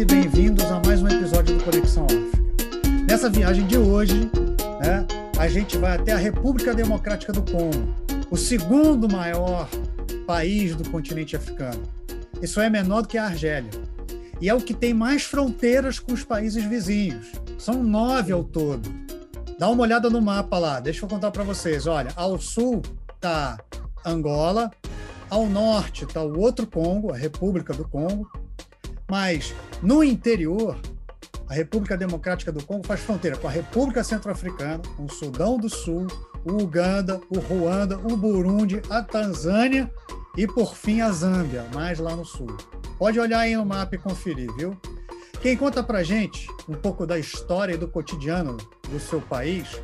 e bem-vindos a mais um episódio do Conexão África. Nessa viagem de hoje, né, a gente vai até a República Democrática do Congo, o segundo maior país do continente africano. Isso é menor do que a Argélia. E é o que tem mais fronteiras com os países vizinhos. São nove ao todo. Dá uma olhada no mapa lá, deixa eu contar para vocês. Olha, ao sul está Angola, ao norte está o outro Congo, a República do Congo, mas no interior, a República Democrática do Congo faz fronteira com a República Centro-Africana, com o Sudão do Sul, o Uganda, o Ruanda, o Burundi, a Tanzânia e, por fim, a Zâmbia, mais lá no sul. Pode olhar aí no mapa e conferir, viu? Quem conta pra gente um pouco da história e do cotidiano do seu país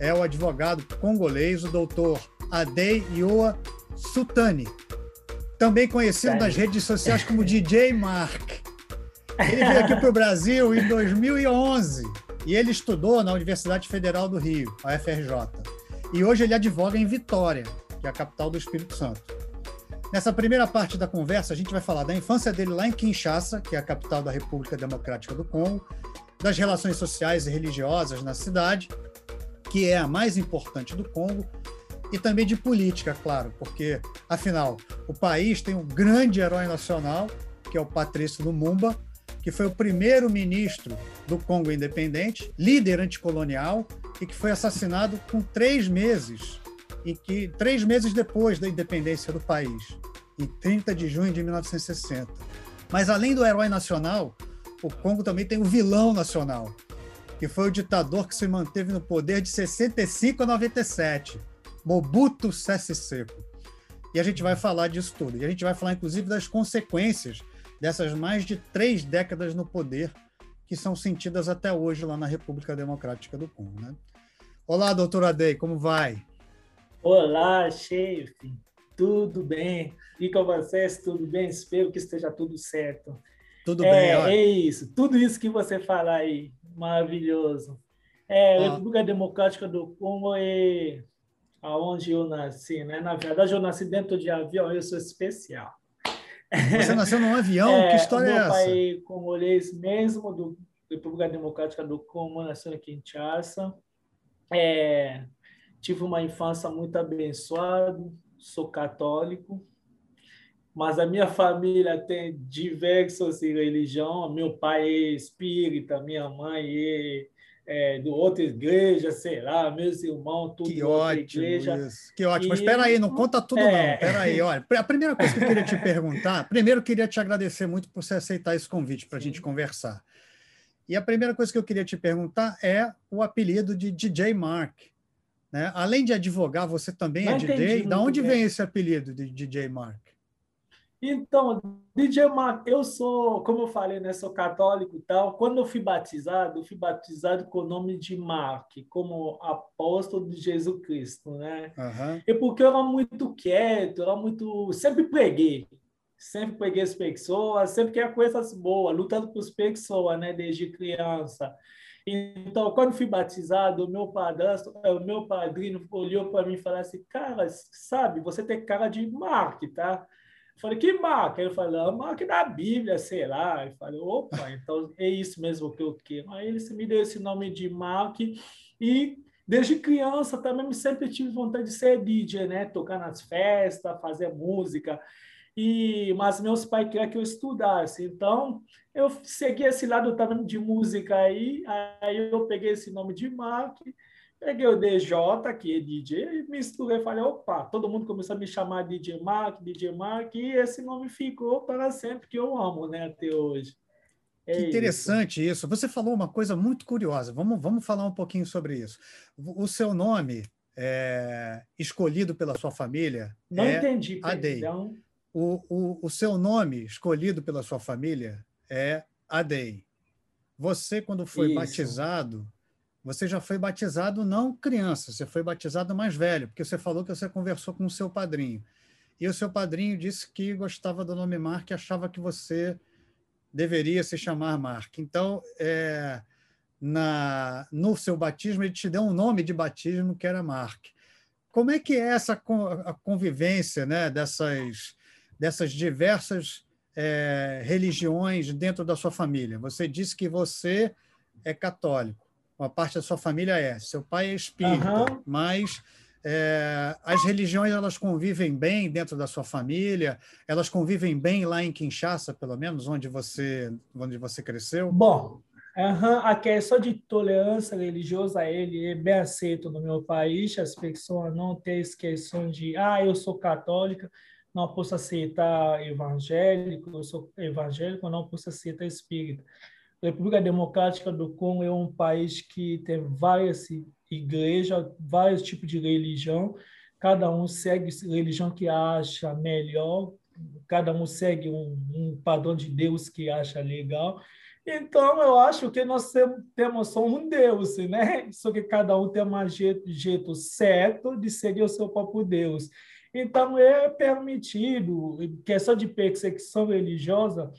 é o advogado congolês, o doutor Adei Yoa Sutani, também conhecido nas redes sociais como DJ Mark. Ele veio aqui para o Brasil em 2011 e ele estudou na Universidade Federal do Rio, a FRJ. E hoje ele advoga em Vitória, que é a capital do Espírito Santo. Nessa primeira parte da conversa, a gente vai falar da infância dele lá em Kinshasa, que é a capital da República Democrática do Congo, das relações sociais e religiosas na cidade, que é a mais importante do Congo, e também de política, claro, porque, afinal, o país tem um grande herói nacional, que é o Patrício Lumumba, que foi o primeiro ministro do Congo independente, líder anticolonial, e que foi assassinado com três meses, e que três meses depois da independência do país, em 30 de junho de 1960. Mas além do herói nacional, o Congo também tem o vilão nacional, que foi o ditador que se manteve no poder de 65 a 97 Mobutu Sese Seko. E a gente vai falar disso tudo. E a gente vai falar, inclusive, das consequências dessas mais de três décadas no poder que são sentidas até hoje lá na República Democrática do Congo. Né? Olá, doutora Adei, como vai? Olá, chefe. Tudo bem? E com vocês, tudo bem? Espero que esteja tudo certo. Tudo é, bem, olha. É isso. Tudo isso que você fala aí, maravilhoso. É, a República Democrática do Congo é aonde eu nasci, né? Na verdade, eu nasci dentro de avião, eu sou especial. Você nasceu num avião? É, que história é essa? Meu pai congolês mesmo, do República Democrática do Congo, nasceu em Kinshasa. É, tive uma infância muito abençoada, sou católico, mas a minha família tem diversas religiões. Meu pai é espírita, minha mãe é é, do outra igreja, sei lá, meus irmãos, tudo que ótimo igreja. Isso. Que ótimo. E... Mas espera aí, não conta tudo é... não. Espera aí, olha. A primeira coisa que eu queria te perguntar, primeiro eu queria te agradecer muito por você aceitar esse convite para a gente conversar. E a primeira coisa que eu queria te perguntar é o apelido de DJ Mark. Né? Além de advogar, você também não é DJ? Da onde bem. vem esse apelido de DJ Mark? Então, DJ Mark, eu sou, como eu falei, né, sou católico e tal. Quando eu fui batizado, eu fui batizado com o nome de Mark, como apóstolo de Jesus Cristo, né? Uhum. E porque eu era muito quieto, eu era muito, sempre preguei, sempre preguei as pessoas, sempre queria coisas boas, lutando com as pessoas, né, desde criança. Então, quando fui batizado, o meu padrasto, é, o meu padrinho olhou para mim e falou assim: "Cara, sabe, você tem cara de Mark, tá?" Falei, que marca? Ele falou, a marca da Bíblia, sei lá. Eu falei, opa, então é isso mesmo que eu quero. Aí ele me deu esse nome de Mark e desde criança também sempre tive vontade de ser DJ, né? Tocar nas festas, fazer música. E, mas meus pais queriam que eu estudasse. Então, eu segui esse lado também de música aí. Aí eu peguei esse nome de Mark Peguei o DJ, que é DJ, e misturei, falei, opa, todo mundo começou a me chamar DJ Mark, DJ Mark, e esse nome ficou para sempre, que eu amo, né, até hoje. É que interessante isso. isso. Você falou uma coisa muito curiosa. Vamos, vamos falar um pouquinho sobre isso. O seu nome é, escolhido pela sua família Não é entendi, Adei. O, o, o seu nome escolhido pela sua família é Adei. Você, quando foi isso. batizado, você já foi batizado não criança, você foi batizado mais velho, porque você falou que você conversou com o seu padrinho. E o seu padrinho disse que gostava do nome Mark e achava que você deveria se chamar Mark. Então, é, na, no seu batismo, ele te deu um nome de batismo que era Mark. Como é que é essa a convivência né, dessas, dessas diversas é, religiões dentro da sua família? Você disse que você é católico, uma parte da sua família é, seu pai é espírita, uhum. mas é, as religiões elas convivem bem dentro da sua família? Elas convivem bem lá em Kinshasa, pelo menos, onde você, onde você cresceu? Bom, uhum, a questão de tolerância religiosa ele é bem aceito no meu país. As pessoas não têm questão de, ah, eu sou católica, não posso aceitar evangélico, eu sou evangélico, não posso aceitar espírita. República Democrática do Congo é um país que tem várias igreja, vários tipos de religião, cada um segue a religião que acha melhor, cada um segue um, um padrão de Deus que acha legal. Então, eu acho que nós temos só um Deus, né? Só que cada um tem um jeito, jeito certo de seguir o seu próprio Deus. Então, é permitido, questão de perseguição religiosa,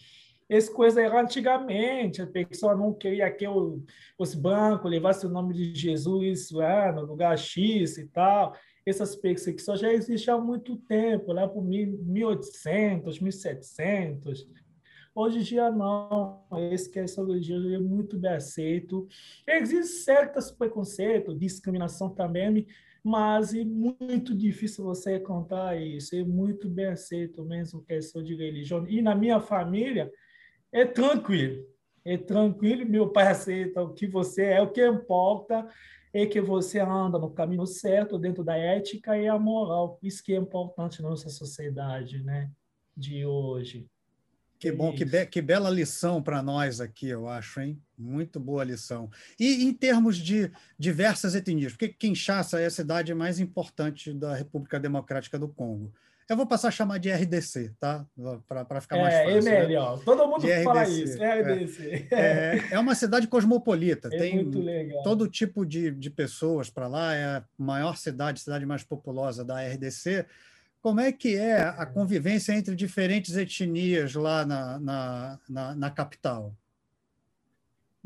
essa coisa era antigamente, a pessoa não queria que o, os bancos levassem o nome de Jesus ah, no lugar X e tal. Essas perseguições já existem há muito tempo, lá por 1800, 1700. Hoje em dia, não. Esse questão religiosa é muito bem aceito. Existem certos preconceitos, discriminação também, mas é muito difícil você contar isso. É muito bem aceito mesmo questão de religião. E na minha família, é tranquilo. É tranquilo, meu pai aceita o que você é, o que importa é que você anda no caminho certo, dentro da ética e a moral. Isso que é importante na nossa sociedade né, de hoje. Que bom, que, be que, bela lição para nós aqui, eu acho, hein? Muito boa lição. E em termos de diversas etnias, porque Kinshasa é a cidade mais importante da República Democrática do Congo. Eu vou passar a chamar de RDC, tá? Para ficar mais é, fácil. É, melhor. Né? Todo mundo de fala RDC, isso, RDC. É, é, é, uma cidade cosmopolita. É tem todo tipo de, de pessoas para lá. É a maior cidade, cidade mais populosa da RDC. Como é que é a convivência entre diferentes etnias lá na, na, na, na capital?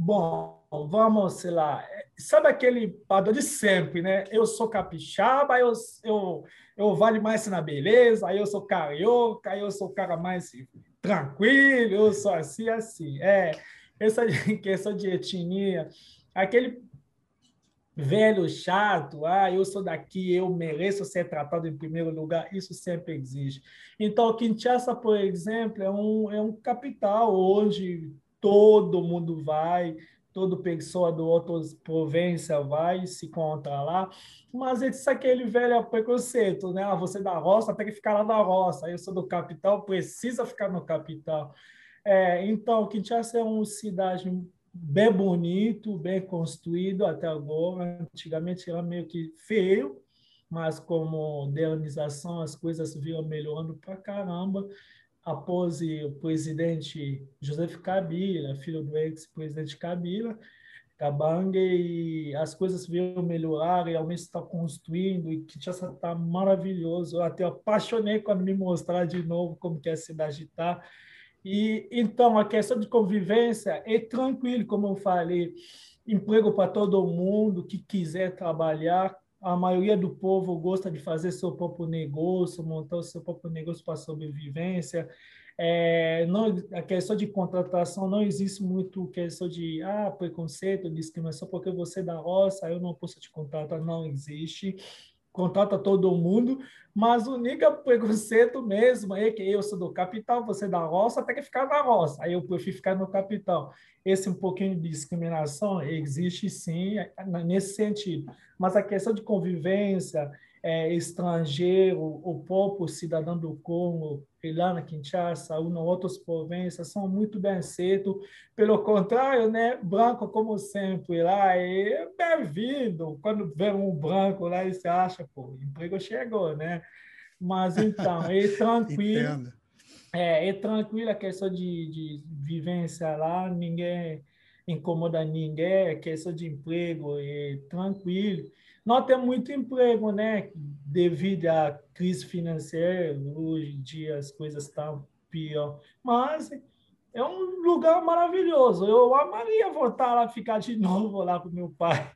Bom, vamos lá. Sabe aquele padrão de sempre, né? Eu sou capixaba, eu, eu, eu vale mais na beleza, aí eu sou carioca, aí eu sou o cara mais tranquilo, eu sou assim, assim. É, essa questão de etnia, aquele velho chato, ah, eu sou daqui, eu mereço ser tratado em primeiro lugar, isso sempre existe. Então, Kinshasa, por exemplo, é um, é um capital onde todo mundo vai, todo pessoa do outras província vai se encontrar lá, mas isso é aquele velho preconceito, né? Ah, você da roça tem que ficar lá na roça, eu sou do capital, precisa ficar no capital. É, então, Kinshasa é uma cidade bem bonito, bem construído até agora. Antigamente era meio que feio, mas com modernização as coisas viram melhorando para caramba após o presidente Joseph Kabila, filho do ex-presidente Kabila, Kabange, e as coisas vieram melhorar, realmente está construindo, e Kinshasa está maravilhoso. Eu até apaixonei quando me mostrar de novo como que a cidade está. E então a questão de convivência é tranquilo, como eu falei, emprego para todo mundo que quiser trabalhar, a maioria do povo gosta de fazer seu próprio negócio, montar o seu próprio negócio para sobrevivência. É, não, a questão de contratação não existe muito questão de ah, preconceito, discriminação, porque você é da roça, eu não posso te contratar, não existe contrata todo mundo, mas o único preconceito mesmo é que eu sou do capital, você da roça, tem que ficar na roça, aí eu prefiro ficar no capital. Esse um pouquinho de discriminação existe sim, nesse sentido, mas a questão de convivência, é, estrangeiro, o próprio cidadão do Congo, lá na Kinshasa, ou em outras províncias, são muito bem aceitos. Pelo contrário, né, branco, como sempre, lá é bem-vindo. Quando vê um branco lá, você acha, pô, o emprego chegou, né? Mas então, é tranquilo. é, é tranquilo a questão de, de vivência lá, ninguém incomoda ninguém, a questão de emprego é tranquilo. Não tem muito emprego, né? Devido à crise financeira, hoje em dia as coisas estão pior. Mas é um lugar maravilhoso. Eu amaria voltar lá, ficar de novo lá com meu pai.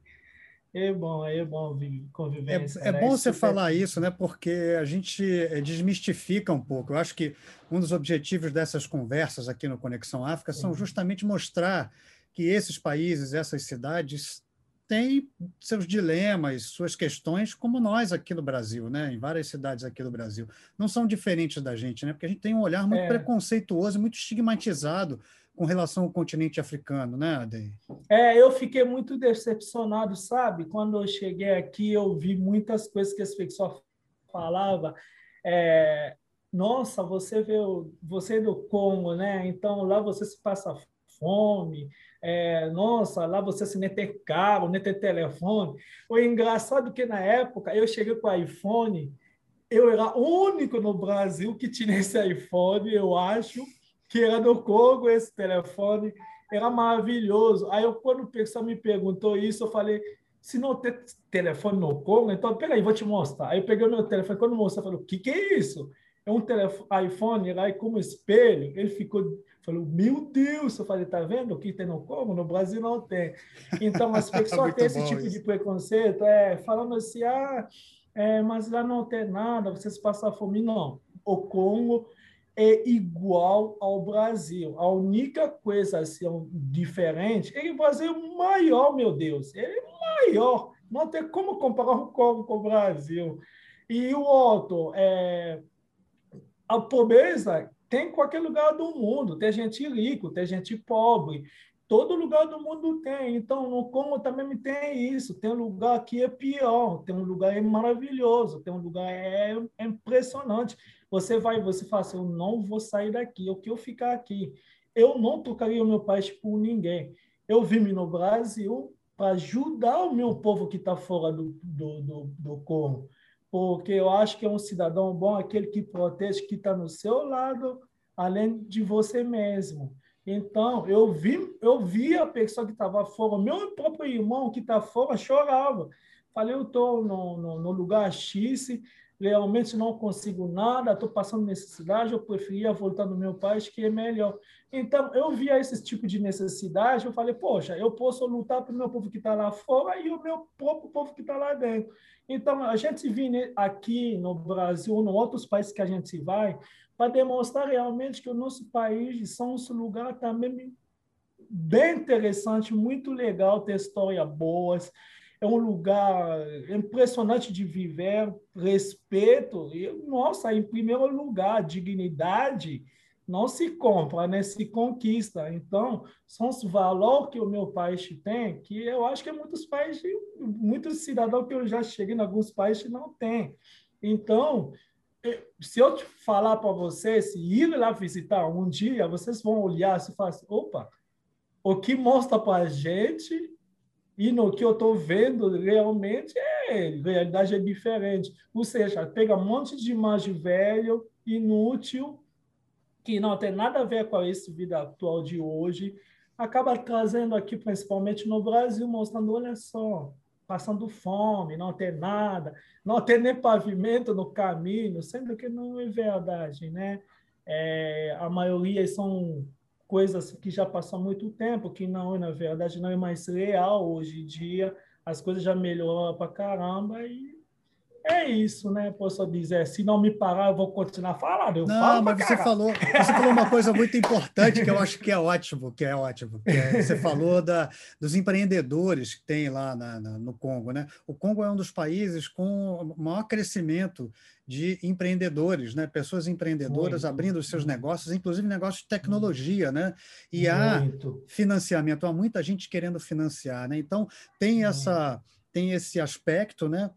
É bom, é bom convivência. É, é né? bom você falar isso, né? Porque a gente eh, desmistifica um pouco. Eu acho que um dos objetivos dessas conversas aqui no Conexão África são justamente mostrar que esses países, essas cidades têm seus dilemas, suas questões, como nós aqui no Brasil, né? Em várias cidades aqui do Brasil. Não são diferentes da gente, né? Porque a gente tem um olhar muito é. preconceituoso, muito estigmatizado com relação ao continente africano, né, Adei? É, eu fiquei muito decepcionado, sabe? Quando eu cheguei aqui, eu vi muitas coisas que esse pessoal falava. É, Nossa, você veio, você é do Congo, né? Então lá você se passa fome. É, nossa, lá você se nem tem carro, nem tem telefone. O engraçado que na época eu cheguei com o iPhone, eu era o único no Brasil que tinha esse iPhone, eu acho que era do Congo esse telefone, era maravilhoso. Aí eu, quando o pessoal me perguntou isso, eu falei, se não tem telefone no Congo, então peraí, vou te mostrar. Aí eu peguei o meu telefone, quando mostrei, eu falei, o que, que é isso? É um telefone, iPhone, aí como espelho, ele ficou, falou, meu Deus, eu falei, tá vendo o que tem no Congo? No Brasil não tem. Então, as pessoas têm esse tipo isso. de preconceito, é, falando assim, ah, é, mas lá não tem nada, vocês passam fome. Não, o Congo é igual ao Brasil. A única coisa assim, diferente é que o Brasil é maior, meu Deus. Ele é maior. Não tem como comparar o Congo com o Brasil. E o outro, é, a pobreza tem em qualquer lugar do mundo. Tem gente rico, tem gente pobre. Todo lugar do mundo tem. Então, no Congo também tem isso. Tem um lugar que é pior, tem um lugar é maravilhoso, tem um lugar é, é impressionante. Você vai, você fala assim, eu não vou sair daqui, eu quero ficar aqui. Eu não trocaria o meu país por ninguém. Eu vim no Brasil para ajudar o meu povo que está fora do, do, do, do Congo, porque eu acho que é um cidadão bom aquele que protege, que está no seu lado, além de você mesmo. Então, eu vi, eu vi a pessoa que estava fora, meu próprio irmão que está fora chorava. Falei, eu estou no, no, no, lugar X, realmente não consigo nada, estou passando necessidade, eu preferia voltar no meu país, que é melhor. Então, eu via esse tipo de necessidade, eu falei, poxa, eu posso lutar para o meu povo que está lá fora e o meu próprio povo que está lá dentro. Então, a gente vem aqui no Brasil, em outros países que a gente vai, para demonstrar realmente que o nosso país são um lugar também bem interessante, muito legal, ter histórias boas, é um lugar impressionante de viver, respeito, e, nossa, em primeiro lugar, dignidade não se compra, né? se conquista. Então, são os valores que o meu país tem, que eu acho que muitos países, muitos cidadãos que eu já cheguei em alguns países não têm. Então, se eu te falar para vocês, se ir lá visitar um dia, vocês vão olhar e falar assim, opa, o que mostra para a gente e no que eu estou vendo realmente é realidade é diferente. Ou seja, pega um monte de imagem velho, inútil, que não tem nada a ver com a vida atual de hoje, acaba trazendo aqui, principalmente no Brasil, mostrando, olha só, passando fome, não tem nada, não tem nem pavimento no caminho, sendo que não é verdade, né? É, a maioria são coisas que já passou muito tempo, que não, na verdade, não é mais real hoje em dia. As coisas já melhoram para caramba e é isso, né? Posso dizer, se não me parar, eu vou continuar falando. Eu não, falo mas você falou, você falou uma coisa muito importante que eu acho que é ótimo, que é ótimo. Que é, você falou da, dos empreendedores que tem lá na, na, no Congo, né? O Congo é um dos países com maior crescimento de empreendedores, né? Pessoas empreendedoras muito, abrindo os seus negócios, inclusive negócios de tecnologia, né? E muito. há financiamento, há muita gente querendo financiar, né? Então tem essa tem esse aspecto, né?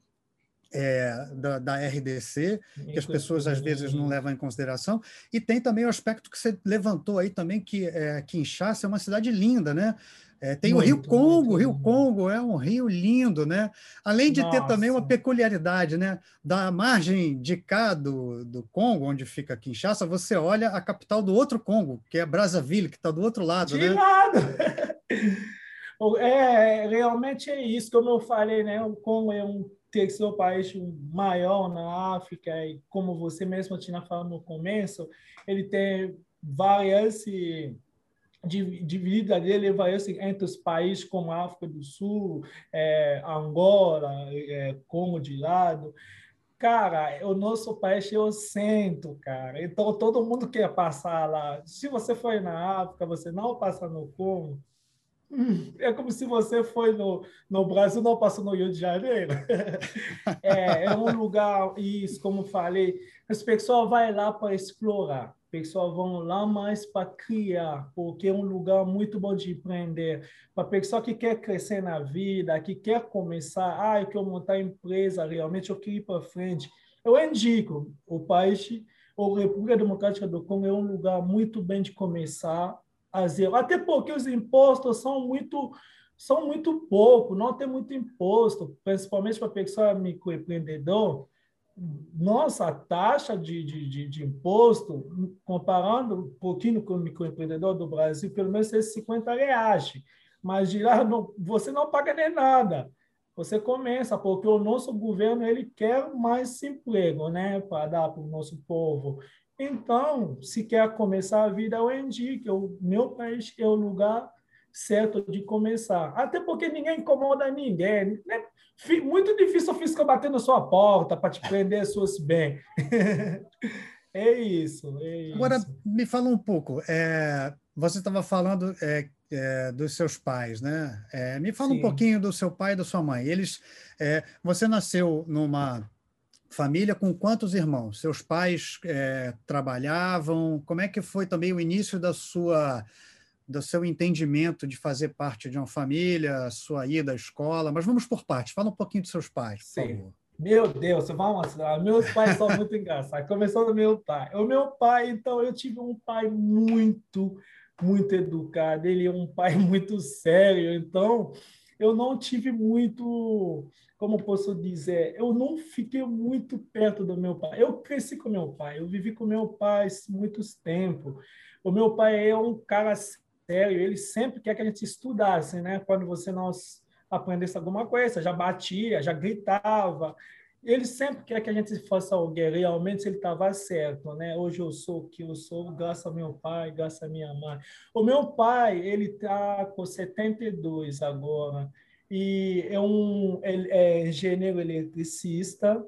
É, da, da, RDC, que as pessoas às vezes não levam em consideração, e tem também o aspecto que você levantou aí também, que é, Kinshasa é uma cidade linda, né? É, tem muito, o Rio Congo, o Rio Congo é um rio lindo, né? Além de Nossa. ter também uma peculiaridade, né? Da margem de cá do, do Congo, onde fica Kinshasa, você olha a capital do outro Congo, que é Brazzaville, que está do outro lado, de né? lado! É, realmente é isso, como eu falei, né? O Congo é um terceiro país maior na África, e como você mesmo tinha falado no começo, ele tem várias dividida dele vai entre os países como a África do Sul, é, Angola, é, Congo de lado. Cara, o nosso país é o centro, cara. Então todo mundo quer passar lá. Se você foi na África, você não passa no Congo. É como se você foi no, no Brasil, não passou no Rio de Janeiro. É, é um lugar, isso, como falei, as pessoas vão lá para explorar pessoas vão lá mais para criar, porque é um lugar muito bom de empreender. Para a pessoa que quer crescer na vida, que quer começar, ah, eu quero montar empresa, realmente eu quero ir para frente. Eu indico o país, a República Democrática do Congo é um lugar muito bem de começar Até porque os impostos são muito são muito pouco, não tem muito imposto, principalmente para pessoa microempreendedor nossa, a taxa de, de, de, de, imposto, comparando um pouquinho com o microempreendedor do Brasil, pelo menos é 50 reais. Mas de lá não, você não paga nem nada. Você começa, porque o nosso governo ele quer mais emprego né, para dar para o nosso povo. Então, se quer começar a vida, eu indico, o meu país é o lugar certo de começar. Até porque ninguém incomoda ninguém. Né? Muito difícil o fiscal bater na sua porta para te prender suas bem. é isso, é isso. Agora, me fala um pouco. É, você estava falando é, é, dos seus pais, né? É, me fala Sim. um pouquinho do seu pai e da sua mãe. Eles, é, você nasceu numa família com quantos irmãos? Seus pais é, trabalhavam? Como é que foi também o início da sua do seu entendimento de fazer parte de uma família, sua ida à escola, mas vamos por partes. Fala um pouquinho dos seus pais, por Sim. favor. Meu Deus, vamos lá. Meus pais são muito engraçados. Começando do meu pai. O meu pai, então, eu tive um pai muito, muito educado. Ele é um pai muito sério. Então, eu não tive muito, como posso dizer, eu não fiquei muito perto do meu pai. Eu cresci com meu pai. Eu vivi com meu pai muitos tempos. O meu pai é um cara sério, ele sempre quer que a gente estudasse, né? Quando você não aprendesse alguma coisa, já batia, já gritava. Ele sempre quer que a gente faça alguém, realmente ele estava certo, né? Hoje eu sou o que eu sou, graças ao meu pai, graças à minha mãe. O meu pai, ele está com 72 agora, e é um ele é engenheiro eletricista,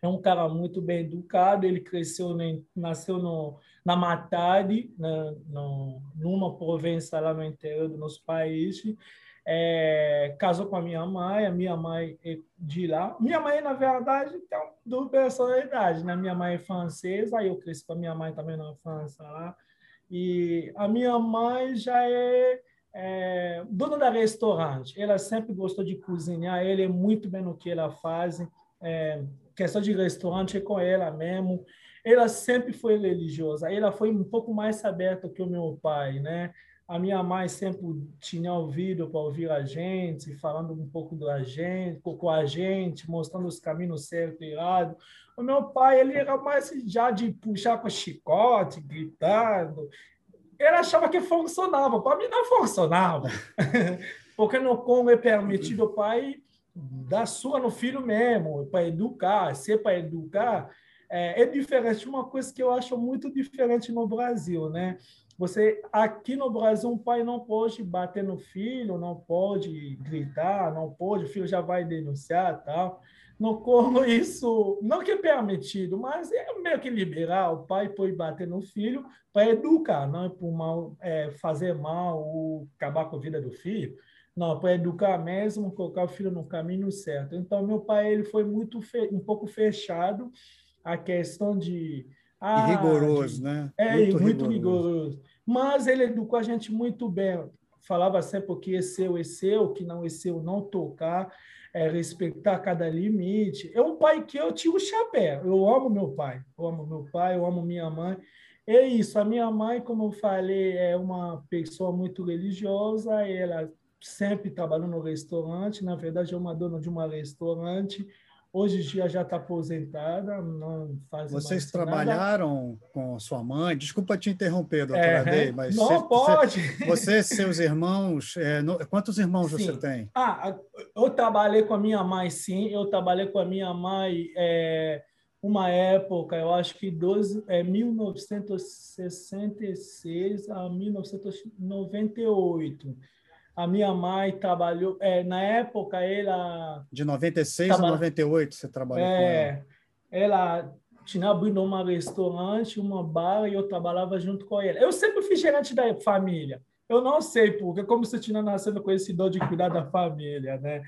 é um cara muito bem educado, ele cresceu, nasceu no, na Matadi, na, no, numa província lá no interior do nosso país, é, casou com a minha mãe, a minha mãe é de lá. Minha mãe, na verdade, tem duas personalidades, né? Minha mãe é francesa, eu cresci com a minha mãe também na França lá. E a minha mãe já é, é dona da restaurante. Ela sempre gostou de cozinhar, ela é muito bem no que ela faz. É, questão de restaurante é com ela mesmo. Ela sempre foi religiosa. Ela foi um pouco mais aberta que o meu pai, né? A minha mãe sempre tinha ouvido para ouvir a gente, falando um pouco da gente, com a gente, mostrando os caminhos certos e errados. O meu pai, ele era mais já de puxar com chicote, gritando. Ele achava que funcionava. Para mim, não funcionava. Porque no Congo é permitido o pai dar sua no filho mesmo, para educar, ser para educar, é, é, diferente. Uma coisa que eu acho muito diferente no Brasil, né? Você aqui no Brasil um pai não pode bater no filho, não pode gritar, não pode, o filho já vai denunciar, tal. No Congo isso não que é permitido, mas é meio que liberar. O pai pode bater no filho para educar, não é por mal, é, fazer mal ou acabar com a vida do filho. Não, para educar mesmo, colocar o filho no caminho certo. Então, meu pai ele foi muito um pouco fechado a questão de. Ah, e rigoroso, né? É, muito, muito rigoroso. rigoroso. Mas ele educou a gente muito bem. Falava sempre que é seu é seu, que não é seu não tocar, é, respeitar cada limite. É um pai que eu tiro o chapéu. Eu amo meu pai, eu amo meu pai, eu amo minha mãe. É isso. A minha mãe, como eu falei, é uma pessoa muito religiosa. Ela sempre trabalhou no restaurante. Na verdade, é uma dona de um restaurante. Hoje em dia já está aposentada, não faz Vocês trabalharam nada. com sua mãe? Desculpa te interromper, doutora é, mas não você, pode. Você, seus irmãos, é, no, quantos irmãos sim. você tem? Ah, eu trabalhei com a minha mãe, sim. Eu trabalhei com a minha mãe é, uma época, eu acho que 12, é 1966 a 1998. A minha mãe trabalhou, é, na época ela de 96 a 98 você trabalhou é, com ela. Ela tinha abrido um restaurante, uma bar e eu trabalhava junto com ela. Eu sempre fui gerente da família. Eu não sei porque, como você tinha nascido com esse dom de cuidar da família, né?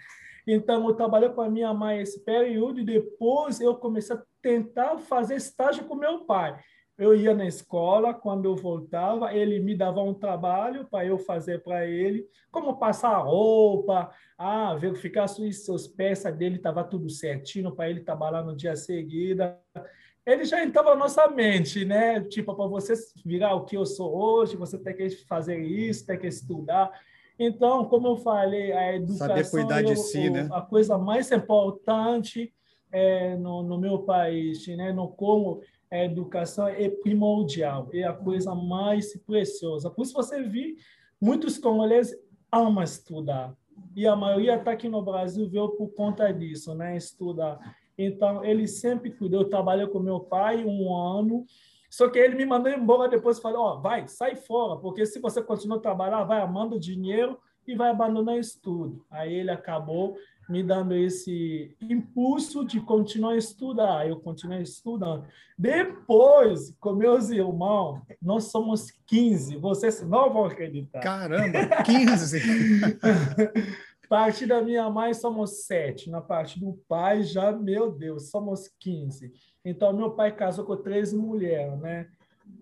Então, eu trabalhei com a minha mãe esse período e depois eu comecei a tentar fazer estágio com meu pai. Eu ia na escola, quando eu voltava, ele me dava um trabalho para eu fazer para ele, como passar roupa, ah, verificar se as peças dele estava tudo certinho para ele trabalhar no dia seguinte ele já entrava na nossa mente, né? Tipo, para você virar o que eu sou hoje, você tem que fazer isso, tem que estudar. Então, como eu falei, a educação Saber cuidar de si, né? a coisa mais importante é, no, no meu país, né? No como a educação é primordial, é a coisa mais preciosa. Por isso você vê muitos congoleses amam estudar e a maioria está aqui no Brasil veio por conta disso, né? Estudar. Então, ele sempre cuidou. Eu trabalhei com meu pai um ano, só que ele me mandou embora depois e falou: Ó, oh, vai, sai fora, porque se você continuar a trabalhar, vai amando dinheiro e vai abandonar estudo. Aí ele acabou me dando esse impulso de continuar a estudar. Eu continuei estudando. Depois, com meus irmãos, nós somos 15. Vocês não vão acreditar. Caramba, 15! parte da minha mãe somos sete, na parte do pai já, meu Deus, somos 15. Então, meu pai casou com 13 mulheres, né?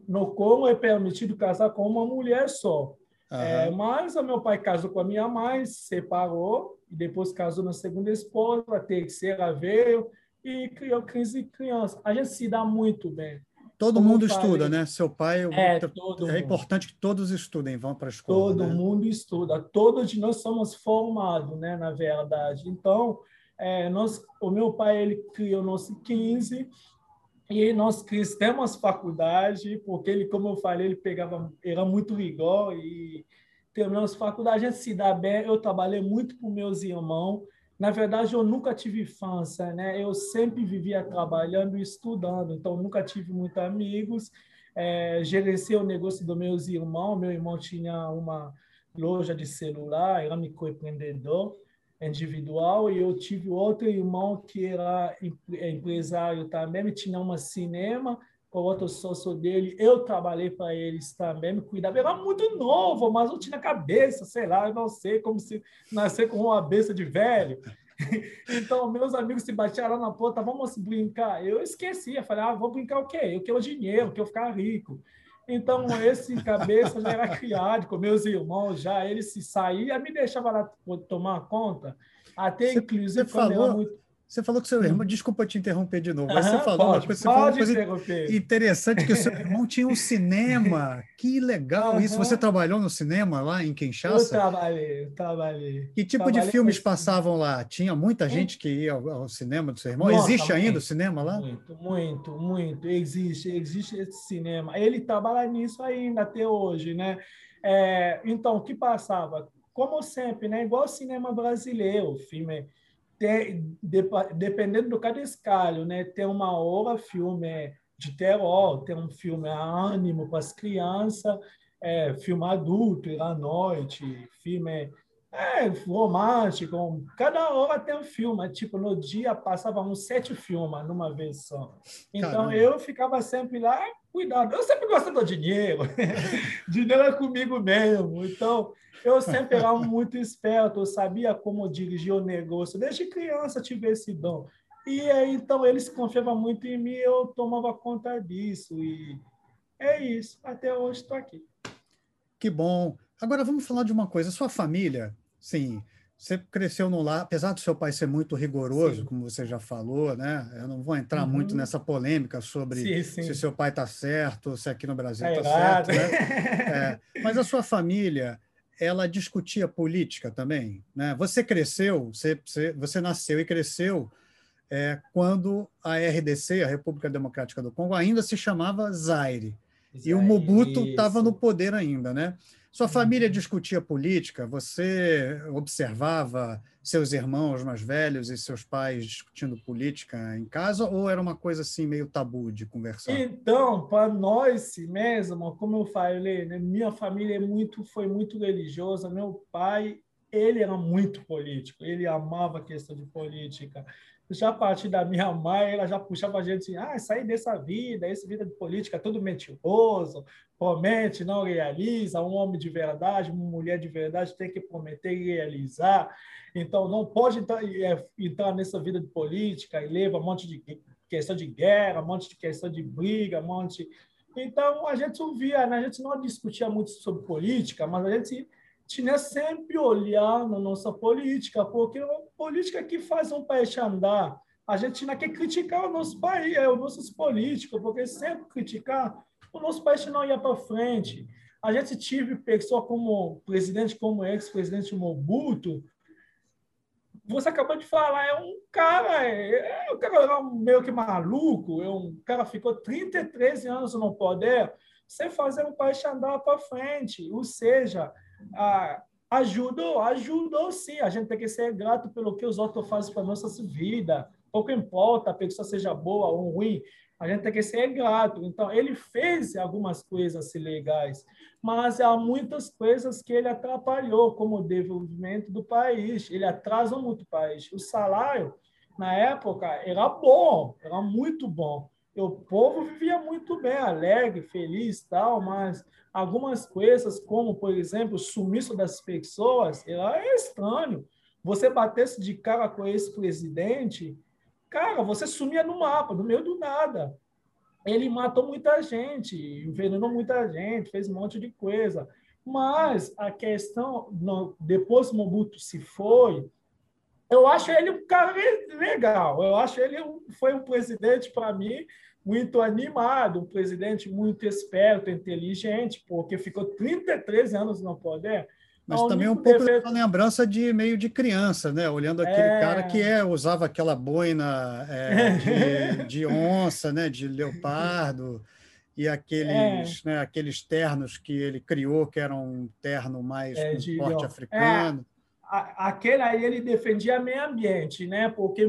No Congo é permitido casar com uma mulher só. Uhum. É, mas o meu pai casou com a minha mãe, separou, e depois casou na segunda esposa, a terceira veio e criou 15 crianças. A gente se dá muito bem. Todo Como mundo estuda, né? Seu pai é, é importante que todos estudem, vão para a escola. Todo né? mundo estuda. Todos nós somos formados, né? Na verdade. Então, é, nós, o meu pai ele criou nós 15 e nós temos faculdade, porque ele, como eu falei, ele pegava, era muito rigor e terminamos faculdade, a gente se dá bem. Eu trabalhei muito com meus irmãos na verdade, eu nunca tive infância, né? Eu sempre vivia trabalhando e estudando, então nunca tive muitos amigos. É, gerenciei o negócio dos meus irmãos. Meu irmão tinha uma loja de celular, era microempreendedor individual, e eu tive outro irmão que era empresário também, tinha um cinema, com outro sócio dele, eu trabalhei para eles também, me cuidava. Era muito novo, mas eu tinha cabeça, sei lá, eu não sei como se nascer com uma cabeça de velho. Então, meus amigos se batearam na porta, vamos brincar. Eu esquecia, falei, ah, vou brincar o quê? Eu quero dinheiro, eu quero ficar rico. Então, esse cabeça já era criado com meus irmãos, já eles se saíam, me deixava lá tomar conta. Até, inclusive, você falou, muito você falou que seu irmão, desculpa te interromper de novo, mas você falou pode, uma coisa, falou uma coisa interessante que o seu irmão tinha um cinema. Que legal uhum. isso. Você trabalhou no cinema lá em Kinshasa? Eu trabalhei, eu trabalhei. Que tipo trabalhei de filmes passavam lá? Tinha muita gente que ia ao, ao cinema do seu irmão? Nossa, existe muito, ainda o cinema lá? Muito, muito, muito. Existe, existe esse cinema. Ele trabalha nisso ainda até hoje, né? É, então, o que passava? Como sempre, né? Igual o cinema brasileiro, o filme tem, dependendo do cada escalho, né? Tem uma hora filme de terror, tem um filme ânimo para as crianças, é, filme adulto à noite, filme é, romântico. Cada hora tem um filme. Tipo, no dia passava uns sete filmes numa vez só. Então Caramba. eu ficava sempre lá, cuidado. Eu sempre gosto do dinheiro. dinheiro é comigo mesmo. Então eu sempre era muito esperto, eu sabia como dirigir o negócio. Desde criança tive esse dom. E aí, então eles confiavam muito em mim, eu tomava conta disso. E é isso. Até hoje estou aqui. Que bom. Agora vamos falar de uma coisa. Sua família, sim, você cresceu no lar, apesar do seu pai ser muito rigoroso, sim. como você já falou, né? Eu não vou entrar uhum. muito nessa polêmica sobre sim, sim. se seu pai está certo, se aqui no Brasil está é certo, né? É. Mas a sua família, ela discutia política também. Né? Você cresceu, você, você, você nasceu e cresceu é, quando a RDC, a República Democrática do Congo, ainda se chamava Zaire. e o Mobutu estava no poder ainda, né? Sua família discutia política? Você observava seus irmãos mais velhos e seus pais discutindo política em casa ou era uma coisa assim meio tabu de conversar? Então, para nós mesmo, como eu falei, né, minha família é muito foi muito religiosa. Meu pai, ele era muito político. Ele amava a questão de política já a partir da minha mãe, ela já puxava a gente assim, ah, sair dessa vida, essa vida de política, tudo mentiroso, promete, não realiza, um homem de verdade, uma mulher de verdade tem que prometer e realizar, então não pode entrar, é, entrar nessa vida de política e leva um monte de questão de guerra, um monte de questão de briga, um monte... Então, a gente ouvia, né? a gente não discutia muito sobre política, mas a gente tinha sempre olhar na nossa política, porque é uma política que faz um país andar. A gente tinha que criticar o nosso país, é, os nossos políticos, porque sempre criticar, o nosso país não ia para frente. A gente tive pessoa como presidente, como ex-presidente Mobutu, você acabou de falar, é um cara, é, é, o cara meio que maluco, é um cara ficou 33 anos no poder, sem fazer um país andar para frente. Ou seja, ah, ajudou, ajudou sim. A gente tem que ser grato pelo que os outros fazem para a nossa vida. Pouco importa a pessoa seja boa ou ruim, a gente tem que ser grato. Então, ele fez algumas coisas assim, legais, mas há muitas coisas que ele atrapalhou, como o desenvolvimento do país. Ele atrasou muito o país. O salário, na época, era bom, era muito bom. O povo vivia muito bem, alegre, feliz tal, mas algumas coisas, como, por exemplo, o sumiço das pessoas, é estranho. Você batesse de cara com esse presidente, cara, você sumia no mapa, no meio do nada. Ele matou muita gente, envenenou muita gente, fez um monte de coisa. Mas a questão, depois que Mobutu se foi, eu acho ele um cara legal. Eu acho ele um, foi um presidente, para mim, muito animado, um presidente muito esperto, inteligente, porque ficou 33 anos no poder. Mas também um pouco defeito... uma lembrança de meio de criança, né? Olhando aquele é... cara que é, usava aquela boina é, de, de, onça, né? De leopardo e aqueles, é. né? Aqueles ternos que ele criou que eram um terno mais é, de porte africano. Aquele aí ele defendia meio ambiente, né? Porque,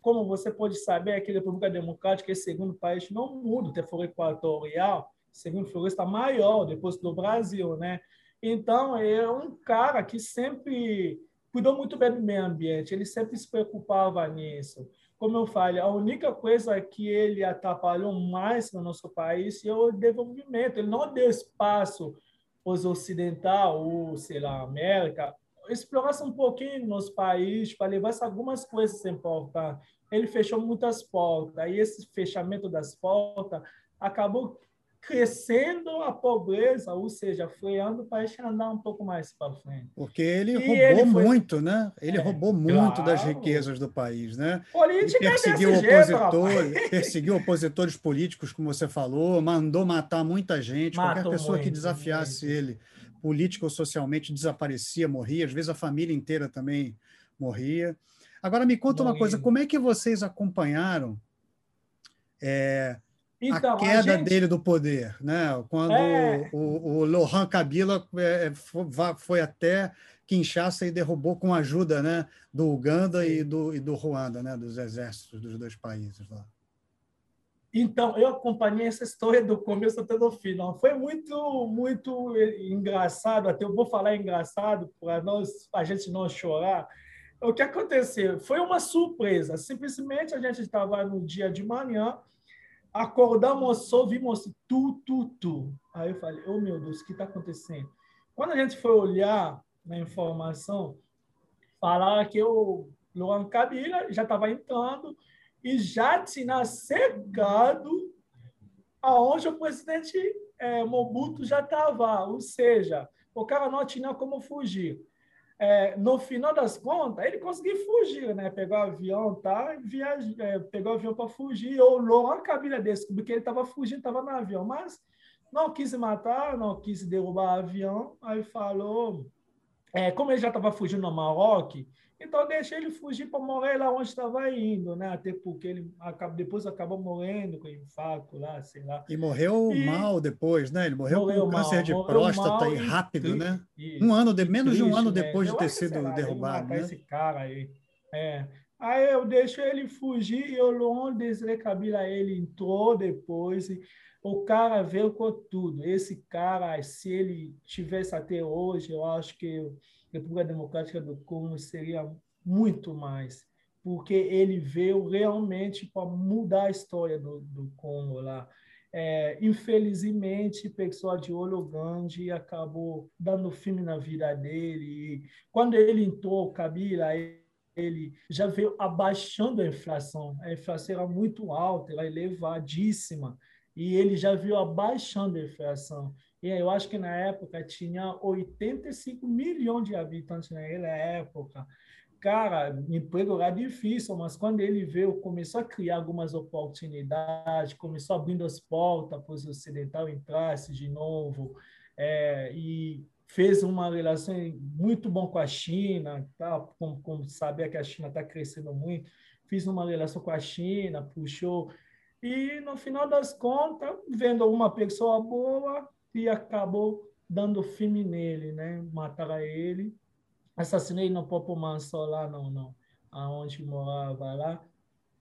como você pode saber, aqui a República Democrática é o segundo país no mundo, tem floresta equatorial, segundo floresta maior depois do Brasil, né? Então, é um cara que sempre cuidou muito bem do meio ambiente, ele sempre se preocupava nisso. Como eu falei, a única coisa que ele atrapalhou mais no nosso país é o desenvolvimento. Ele não deu espaço os ocidentais, ou sei lá, América, explorasse um pouquinho nos países para levar algumas coisas importantes. Ele fechou muitas portas, e esse fechamento das portas acabou crescendo a pobreza, ou seja, freando o país andar um pouco mais para frente. Porque ele e roubou ele foi... muito, né? Ele é, roubou muito claro. das riquezas do país, né? Política ele perseguiu opositores, perseguiu opositores políticos, como você falou, mandou matar muita gente, Matou qualquer pessoa muito, que desafiasse muito. ele política ou socialmente desaparecia, morria, às vezes a família inteira também morria. Agora me conta morria. uma coisa, como é que vocês acompanharam é, então, a queda a gente... dele do poder, né? Quando é... o, o Laurent Kabila é, foi até Kinshasa e derrubou com a ajuda, né, do Uganda e do, e do Ruanda, né, dos exércitos dos dois países lá. Então, eu acompanhei essa história do começo até do final. Foi muito, muito engraçado, até eu vou falar engraçado para a gente não chorar. O que aconteceu? Foi uma surpresa. Simplesmente a gente estava no dia de manhã, acordamos, só vimos tu, tu, tu. Aí eu falei, oh meu Deus, o que está acontecendo? Quando a gente foi olhar na informação, falaram que o Luan Kabila já estava entrando, e já tinha cercado aonde o presidente é, Mobutu já estava, ou seja, o cara não tinha como fugir. É, no final das contas, ele conseguiu fugir, né? Pegou o avião, tá? Viaj... É, pegou avião para fugir. Ou Laurent Kabila desse, porque ele estava fugindo, estava no avião, mas não quis matar, não quis derrubar o avião. Aí falou, é, como ele já estava fugindo ao Marrocos, então deixei ele fugir para morrer lá onde estava indo, né? Até porque ele acaba, depois acabou morrendo com infarto lá, sei lá. E morreu e... mal depois, né? Ele morreu, morreu com câncer mal, de próstata e rápido, e, né? E, um ano de menos triste, de um ano depois né? de ter sido lá, derrubado, né? Esse cara aí. É. Aí eu deixo ele fugir e o Laurent Desiré Kabila ele entrou depois e o cara veio com tudo. Esse cara, se ele tivesse até hoje, eu acho que República Democrática do Congo seria muito mais, porque ele veio realmente para mudar a história do, do Congo lá. É, infelizmente, pessoal de Olho Grande acabou dando fim na vida dele. E quando ele entrou, Kabila, ele já veio abaixando a inflação. A inflação era muito alta, era elevadíssima e ele já viu abaixando a inflação. E eu acho que na época tinha 85 milhões de habitantes naquela época. Cara, emprego era difícil, mas quando ele veio, começou a criar algumas oportunidades, começou abrindo as portas para os ocidentais entrassem de novo, é, e fez uma relação muito bom com a China, tá? como, como saber que a China está crescendo muito, fiz uma relação com a China, puxou e, no final das contas, vendo uma pessoa boa, e acabou dando fim nele, né? Mataram ele. Assassinei no Popo Manso lá, não, não. Aonde morava lá.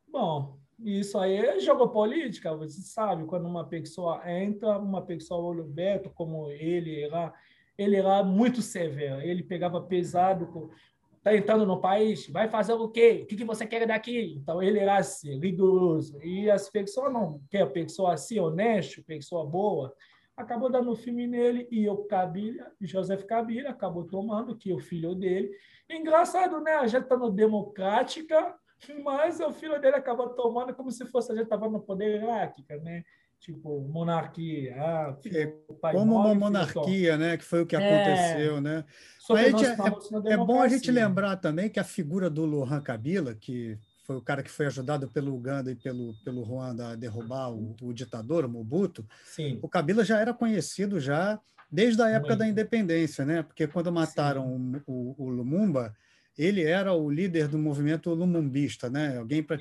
Bom, isso aí é jogo política, você sabe, quando uma pessoa entra, uma pessoa olho aberto, como ele era, ele era muito severo, ele pegava pesado, está entrando no país, vai fazer o quê? O que, que você quer daqui? Então, ele era assim, rigoroso. E as pessoas não quer pessoa assim, honesta, pessoa boa, acabou dando filme nele e o Kabila, Joseph Kabila acabou tomando, que é o filho dele. Engraçado, né? A gente está no Democrática, mas o filho dele acabou tomando como se fosse a gente estava no poder hierárquico, né? Tipo, monarquia. Ah, filho, é, como morre, uma monarquia, né? Que foi o que é. aconteceu, é. né? é, é, bom a gente lembrar também que a figura do Lohan Kabila, que foi o cara que foi ajudado pelo Uganda e pelo, pelo Ruanda a derrubar o, o ditador, o Mobutu, Sim. o Kabila já era conhecido já desde a época Muito. da independência, né? Porque quando mataram o, o, Lumumba, ele era o líder do movimento lumumbista, né? Alguém para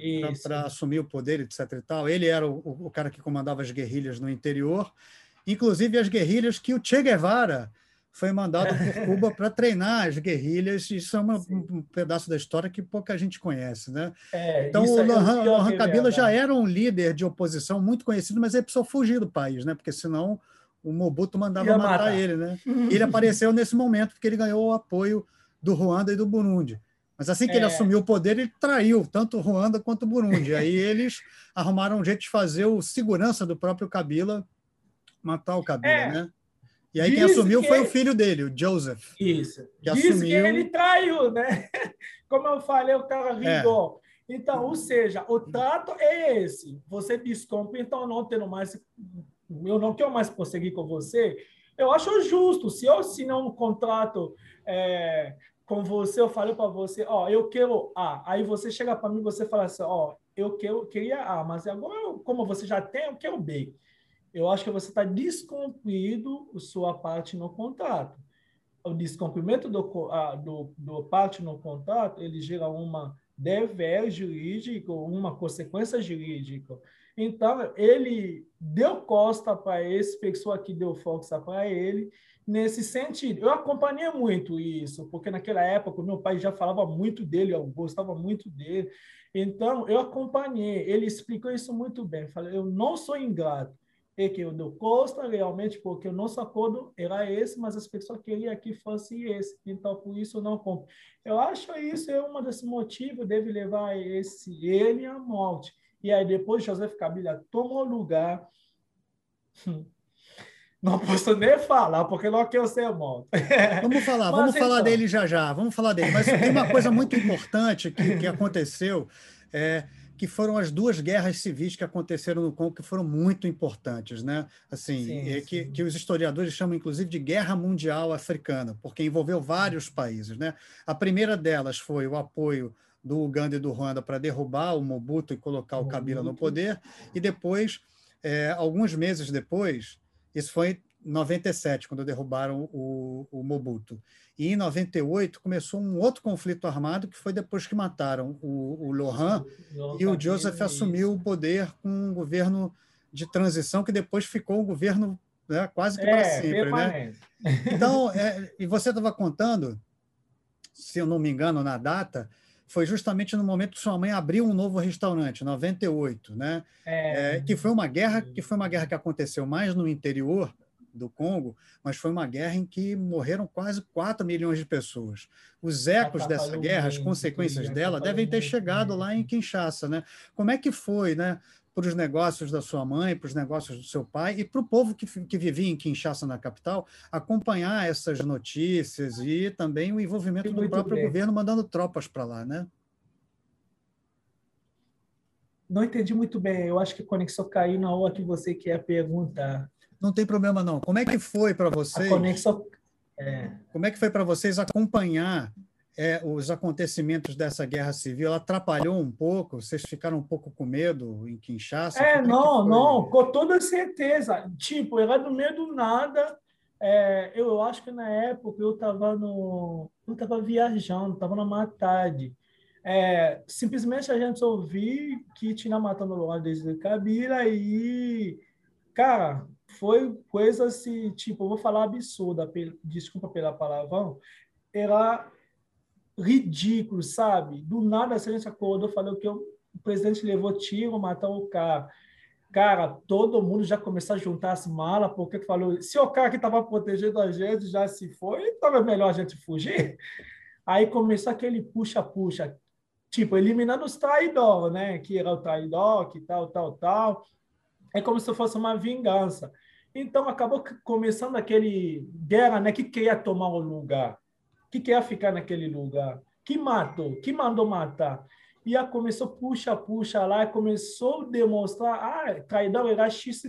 assumir o poder, etc. E tal. Ele era o, o cara que comandava as guerrilhas no interior, inclusive as guerrilhas que o Che Guevara foi mandado por Cuba para treinar as guerrilhas. Isso é uma, um pedaço da história que pouca gente conhece. Né? É, então, o Lohan, Lohan Kabila já era um líder de oposição muito conhecido, mas ele precisou fugir do país, né? porque senão o Mobutu mandava matar, matar, ele. Né? E ele apareceu nesse momento porque ele ganhou o apoio do Ruanda e do Burundi. Mas assim que é. ele assumiu o poder, ele traiu tanto o Ruanda quanto o Burundi. Aí eles arrumaram um jeito de fazer o segurança do próprio Kabila matar o Kabila, é. né? E aí Diz quem assumiu que foi ele... o filho dele, o Joseph. Isso. Que Diz assumiu... que ele traiu, né? Como eu falei, o cara rigou. É. Então, ou seja, o trato é esse. Você descompra, então não tendo mais... Eu não quero mais prosseguir com você. Eu acho justo. Se eu assinar um contrato é, com você, eu falei para você, ó, eu quero A. Aí você chega para mim e você fala assim, ó, eu quero, queria A, mas agora, como você já tem, eu quero B eu acho que você está descumprindo sua parte no contrato. O descumprimento do, do, do parte no contrato, ele gera uma dever jurídico, uma consequência jurídica. Então, ele deu costa para esse pessoa que deu força para ele nesse sentido. Eu acompanhei muito isso, porque naquela época meu pai já falava muito dele, eu gostava muito dele. Então, eu acompanhei. Ele explicou isso muito bem. Falei, eu não sou ingrato é que eu dou costa realmente porque o nosso acordo era esse, mas as pessoas queriam que fosse esse, então por isso não compro. Eu acho isso é um dos motivos deve levar esse ele à morte. E aí depois José Kabila tomou lugar. Não posso nem falar, porque não quero ser morto. Vamos falar, vamos então... falar dele já já, vamos falar dele. Mas tem uma coisa muito importante que, que aconteceu. É, que foram as duas guerras civis que aconteceram no Congo, que foram muito importantes, né? Assim, sim, é, que, que os historiadores chamam, inclusive, de Guerra Mundial Africana, porque envolveu vários países, né? A primeira delas foi o apoio do Uganda e do Ruanda para derrubar o Mobutu e colocar o Kabila no poder, e depois, é, alguns meses depois, isso foi 97, quando derrubaram o, o, Mobutu. E em 98 começou um outro conflito armado, que foi depois que mataram o, o Lohan, e o Joseph assumiu o poder com um governo de transição, que depois ficou um governo né, quase que é, para sempre. Né? Então, é, e você estava contando, se eu não me engano, na data, foi justamente no momento que sua mãe abriu um novo restaurante, 98, né? É. É, que foi uma guerra que foi uma guerra que aconteceu mais no interior do Congo, mas foi uma guerra em que morreram quase 4 milhões de pessoas. Os ecos dessa guerra, as consequências dela, devem ter chegado lá em Kinshasa. Né? Como é que foi né, para os negócios da sua mãe, para os negócios do seu pai e para o povo que, que vivia em Kinshasa, na capital, acompanhar essas notícias e também o envolvimento do próprio bem. governo mandando tropas para lá, né? Não entendi muito bem. Eu acho que a conexão caiu na hora que você quer perguntar. Não tem problema não. Como é que foi para vocês? Conexão. É... Como é que foi para vocês acompanhar é, os acontecimentos dessa guerra civil? Ela atrapalhou um pouco? Vocês ficaram um pouco com medo em Kinshasa? É, não, é não, com toda certeza. Tipo, era no meio do nada. É, eu acho que na época eu estava no, eu estava viajando, estava na Matade. É, simplesmente a gente ouviu que tinha matando o Luan desde Kabila e, cara, foi coisa assim, tipo, vou falar absurda, desculpa pela palavrão, era ridículo, sabe? Do nada a gente acordou, falou que o presidente levou tiro, matou o cara. Cara, todo mundo já começou a juntar as malas, porque falou, se o cara que estava protegendo a gente já se foi, então é melhor a gente fugir. Aí começou aquele puxa-puxa, tipo, eliminando os traidores, né? Que era o traidor, que tal, tal, tal. É como se fosse uma vingança. Então, acabou começando aquele guerra, né? Que queria tomar o lugar, que queria ficar naquele lugar, que matou, que mandou matar. E aí começou puxa, puxa lá, começou a demonstrar, ah, traidor era x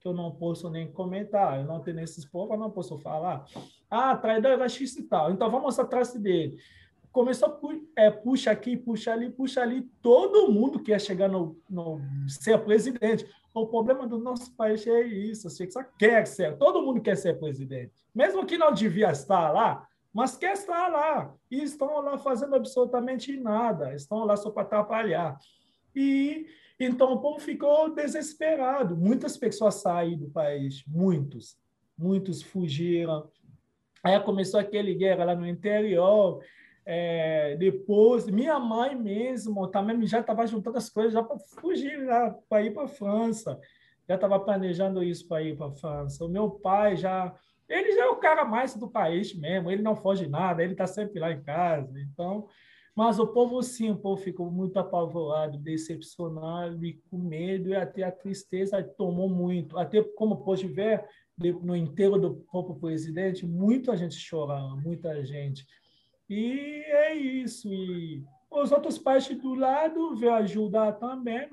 que eu não posso nem comentar, eu não tenho esses povos, não posso falar. Ah, traidor era x então vamos atrás dele começou a é, puxa aqui, puxa ali, puxa ali. Todo mundo quer chegar no, no ser presidente. O problema do nosso país é isso, você só quer ser. Todo mundo quer ser presidente, mesmo que não devia estar lá, mas quer estar lá e estão lá fazendo absolutamente nada, estão lá só para atrapalhar. E então o povo ficou desesperado. Muitas pessoas saíram do país, muitos, muitos fugiram. Aí começou aquele guerra lá no interior é, depois, minha mãe mesmo também já estava juntando as coisas já para fugir, para ir para a França. Já estava planejando isso para ir para a França. O meu pai já. Ele já é o cara mais do país mesmo, ele não foge nada, ele está sempre lá em casa. Então, mas o povo sim, o povo ficou muito apavorado, decepcionado e com medo, e até a tristeza tomou muito. Até como pode ver, no enterro do próprio presidente, muita gente chorando, muita gente. E é isso. E os outros países do lado vêm ajudar também,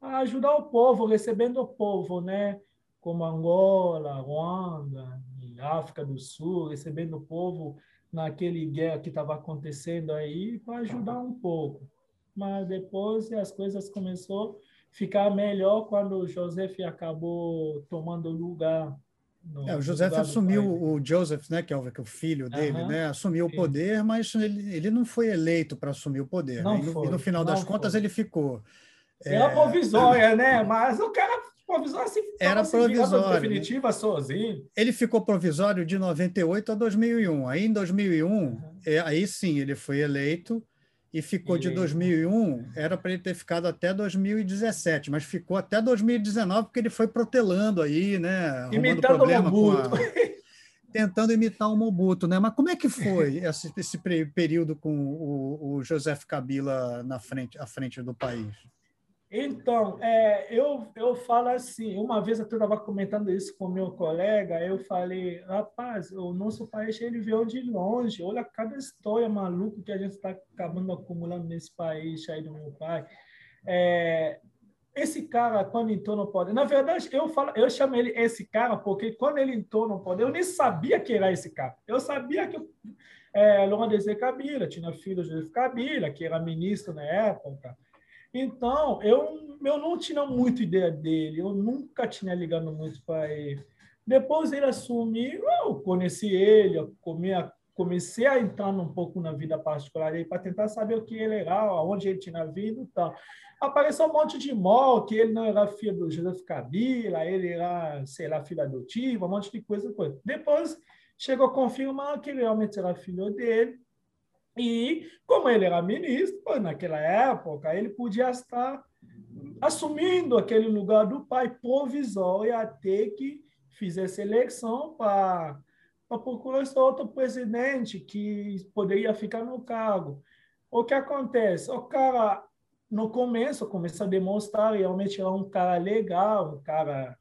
ajudar o povo, recebendo o povo, né? Como Angola, Ruanda, África do Sul, recebendo o povo naquele guerra que estava acontecendo aí para ajudar um pouco. Mas depois as coisas começou a ficar melhor quando o Joseph acabou tomando lugar no, é, o Joseph assumiu, o Joseph, né, que é o, que é o filho dele, uhum, né, assumiu sim. o poder, mas ele, ele não foi eleito para assumir o poder. Né? E, no, e, no, final das foi. contas ele ficou. Era é... provisória, né? Mas o cara provisório assim, era provisório. definitiva né? sozinho. Ele ficou provisório de 98 a 2001. Aí em 2001, uhum. é, aí sim ele foi eleito e ficou de 2001, era para ele ter ficado até 2017, mas ficou até 2019 porque ele foi protelando aí, né? Imitando problema o Mobutu. A... Tentando imitar o Mobutu, né? Mas como é que foi esse, esse período com o, o Joseph Kabila na frente, à frente do país? Então, é, eu, eu falo assim, uma vez eu estava comentando isso com meu colega, eu falei, rapaz, o nosso país ele veio de longe, olha cada história maluca que a gente está acabando acumulando nesse país aí do meu pai. É, esse cara, quando entrou no poder, na verdade, eu falo, eu chamo ele esse cara porque quando ele entrou no poder, eu nem sabia que era esse cara. Eu sabia que é, Laurent Desir Kabila tinha filho de Kabila, que era ministro na época, então, eu, eu não tinha muita ideia dele, eu nunca tinha ligado muito para ele. Depois ele assumiu, eu conheci ele, eu comecei a entrar um pouco na vida particular dele para tentar saber o que ele era, aonde ele tinha vindo e tal. Apareceu um monte de mó, que ele não era filho do Joseph Kabila, ele era, sei lá, filho adotivo, um monte de coisa. coisa. Depois chegou a confirmar que ele realmente era filho dele. E, como ele era ministro, naquela época, ele podia estar assumindo aquele lugar do pai provisório até que fizesse eleição para procurar outro presidente que poderia ficar no cargo. O que acontece? O cara, no começo, começou a demonstrar realmente era um cara legal, um cara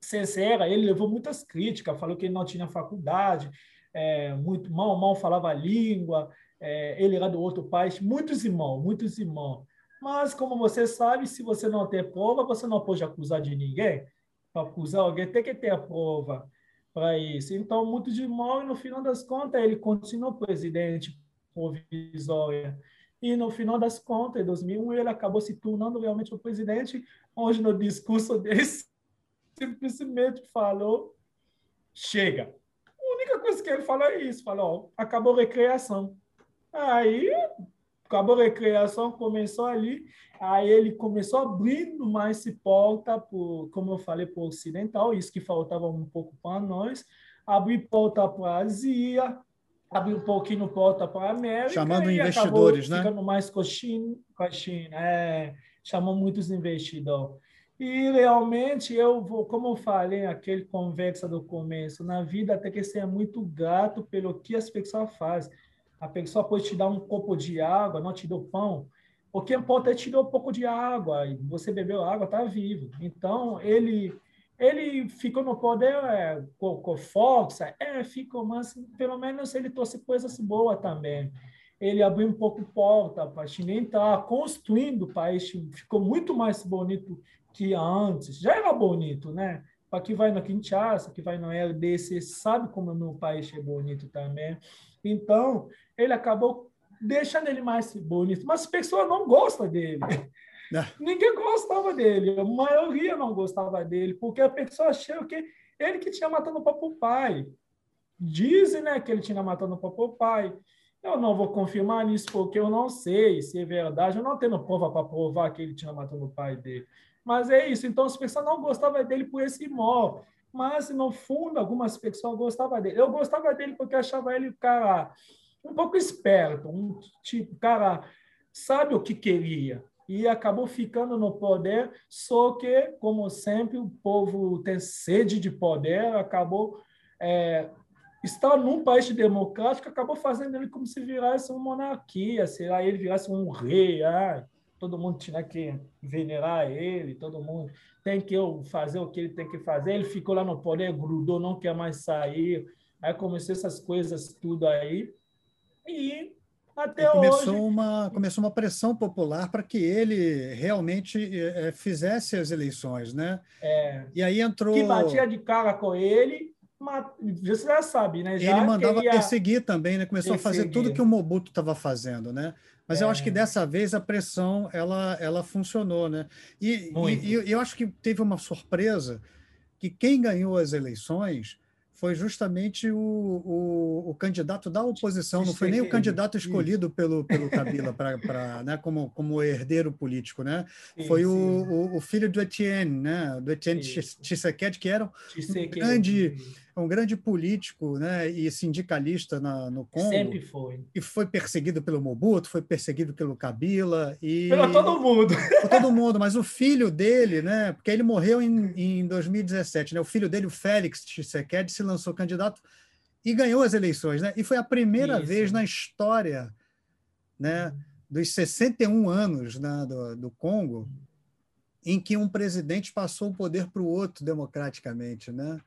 sincero. Ele levou muitas críticas, falou que ele não tinha faculdade, é, muito mal, mal falava a língua, é, ele era do outro país, muitos irmãos, muitos irmãos. Mas, como você sabe, se você não tem prova, você não pode acusar de ninguém. Para acusar alguém, tem que ter a prova para isso. Então, muitos irmãos, e no final das contas, ele continuou presidente provisório. E no final das contas, em 2001, ele acabou se tornando realmente o presidente, onde no discurso dele simplesmente falou: chega. A única coisa que ele falou é isso: falou, acabou a recreação. Aí acabou a recreação, começou ali, aí ele começou abrindo mais se porta, por, como eu falei, para o ocidental, isso que faltava um pouco para nós, abrir porta para a Ásia, abrir um pouquinho porta para a América. Chamando investidores, né? Ficando mais com a China, com a China é, chamou muitos investidores. E realmente eu vou, como eu falei, aquele conversa do começo, na vida tem que ser muito grato pelo que as pessoas fazem a pessoa pode te dar um copo de água, não te deu pão. O que importa é te dar um pouco de água, e você bebeu água, está vivo. Então, ele ele ficou no poder é, com, com força, é, ficou, mas pelo menos ele trouxe coisas boas também. Ele abriu um pouco porta para a China entrar, construindo o país, ficou muito mais bonito que antes. Já era bonito, né? Para que vai na Kinshasa, que vai no RDC, sabe como o meu país é bonito também. Então, ele acabou deixando ele mais bonito. Mas as pessoas não gostam dele. É. Ninguém gostava dele. A maioria não gostava dele, porque a pessoa achou que ele que tinha matado o pai. Dizem né, que ele tinha matado o pai. Eu não vou confirmar nisso porque eu não sei se é verdade. Eu não tenho prova para provar que ele tinha matado o pai dele. Mas é isso. Então as pessoas não gostavam dele por esse mal mas no fundo algumas pessoas gostavam dele. Eu gostava dele porque achava ele cara um pouco esperto, um tipo cara sabe o que queria e acabou ficando no poder. Só que, como sempre, o povo tem sede de poder, acabou é, num país democrático, acabou fazendo ele como se virasse uma monarquia, sei lá, ele virasse um rei. Ah, todo mundo tinha que venerar ele, todo mundo tem que fazer o que ele tem que fazer. Ele ficou lá no poder, grudou, não quer mais sair. Aí começou essas coisas tudo aí. E até e começou hoje... Uma, começou uma pressão popular para que ele realmente é, fizesse as eleições, né? É, e aí entrou... Que batia de cara com ele, mas você já sabe, né? Já ele mandava queria... perseguir também, né? Começou perseguir. a fazer tudo que o Mobutu estava fazendo, né? Mas é. eu acho que é. dessa vez a pressão ela, ela funcionou, né? E, e, e eu acho que teve uma surpresa que quem ganhou as eleições foi justamente o, o, o, candidato da oposição, não foi nem o candidato escolhido pelo, pelo Kabila para né, como, como herdeiro político, né? Foi o, o, o, filho do Etienne, né? Do Etienne Tshisekedi, que era um grande um grande político né, e sindicalista na, no Congo. Sempre foi. E foi perseguido pelo Mobutu, foi perseguido pelo Kabila. E... Pelo todo mundo. Por todo mundo, mas o filho dele, né, porque ele morreu em, em 2017, né, o filho dele, o Félix Tshisekedi, se lançou candidato e ganhou as eleições. Né, e foi a primeira Isso. vez na história né, dos 61 anos né, do, do Congo em que um presidente passou o poder para o outro democraticamente, né?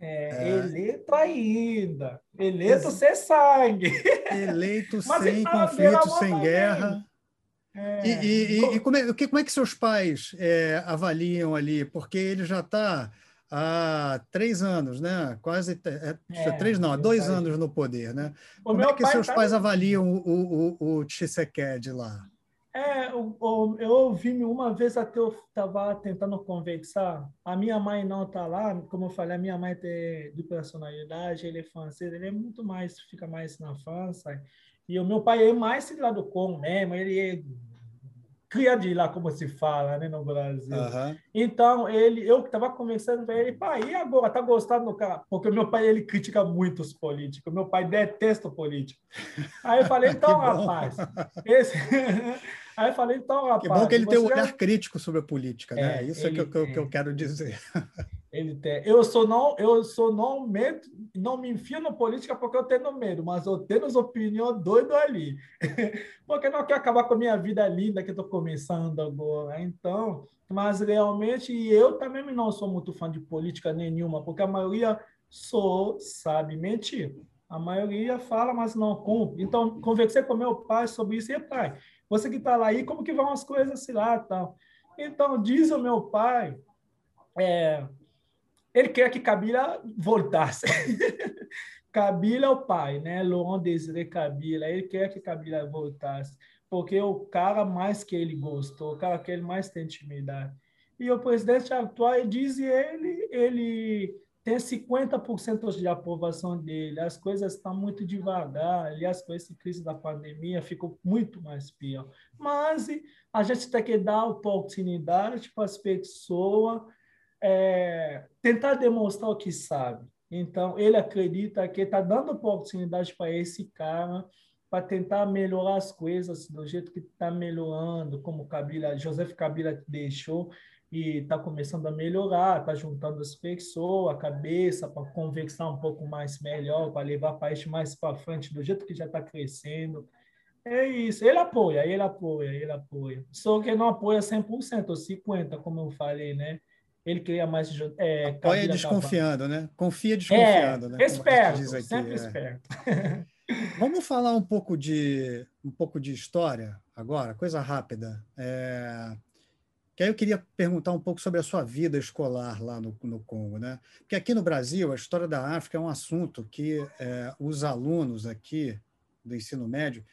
É, é. Eleito ainda. Eleito Ex sem sangue. Eleito sem conflito, sem guerra. É. E, e, e, como, é, como é que seus pais é, avaliam ali? Porque ele já está há três anos, né? Quase é, é, três, não, há dois anos no poder, né? O como é que seus tá... pais avaliam o, o, o Tshisekedi lá? É, eu, eu ouvi uma vez até eu estava tentando conversar. A minha mãe não está lá, como eu falei, a minha mãe tem de personalidade, ele é francês, ele é muito mais, fica mais na França. E o meu pai é mais lá do Congo mesmo, ele é cria de lá, como se fala, né, no Brasil. Uhum. Então, ele, eu estava conversando com ele, pai, e agora, tá gostando do cara? Porque o meu pai, ele critica muito os políticos, meu pai detesta o político. Aí eu falei, então, rapaz, esse... Aí eu falei, então, rapaz... Que bom que ele tem um olhar crítico sobre a política, né? É, Isso é que, que, que eu quero dizer. Ele tem. Eu sou não, eu sou não medo, não me enfio na política porque eu tenho medo, mas eu tenho as opiniões doido ali, porque não quero acabar com a minha vida linda que estou começando agora. Então, mas realmente eu também não sou muito fã de política nenhuma, porque a maioria sou sabe mentir. A maioria fala, mas não cumpre. Então, conversei com meu pai sobre isso e pai, você que está lá aí, como que vão as coisas assim lá, tal. Então, diz o meu pai, é, ele quer que Kabila voltasse. Kabila é o pai, né? Laurent Desiré Kabila. Ele quer que Kabila voltasse, porque o cara mais que ele gostou, o cara que ele mais tem intimidade. E o presidente atual diz ele, ele tem 50% de aprovação dele. As coisas estão muito devagar. Aliás, com essa crise da pandemia, ficou muito mais pior. Mas a gente tem que dar oportunidade para as pessoas é, tentar demonstrar o que sabe. Então, ele acredita que está dando oportunidade para esse cara para tentar melhorar as coisas do jeito que está melhorando, como Kabila, Joseph Kabila deixou e está começando a melhorar, está juntando as pessoas, a cabeça para conversar um pouco mais melhor, para levar o país mais para frente do jeito que já está crescendo. É isso, ele apoia, ele apoia, ele apoia. Só que não apoia 100%, ou 50%, como eu falei, né? Ele queria mais. É, Apoia desconfiando, né? Confia desconfiando, é, né? Esperto, aqui, sempre é. esperto. Vamos falar um pouco de um pouco de história agora, coisa rápida. É, que aí eu queria perguntar um pouco sobre a sua vida escolar lá no, no Congo, né? Porque aqui no Brasil a história da África é um assunto que é, os alunos aqui do ensino médio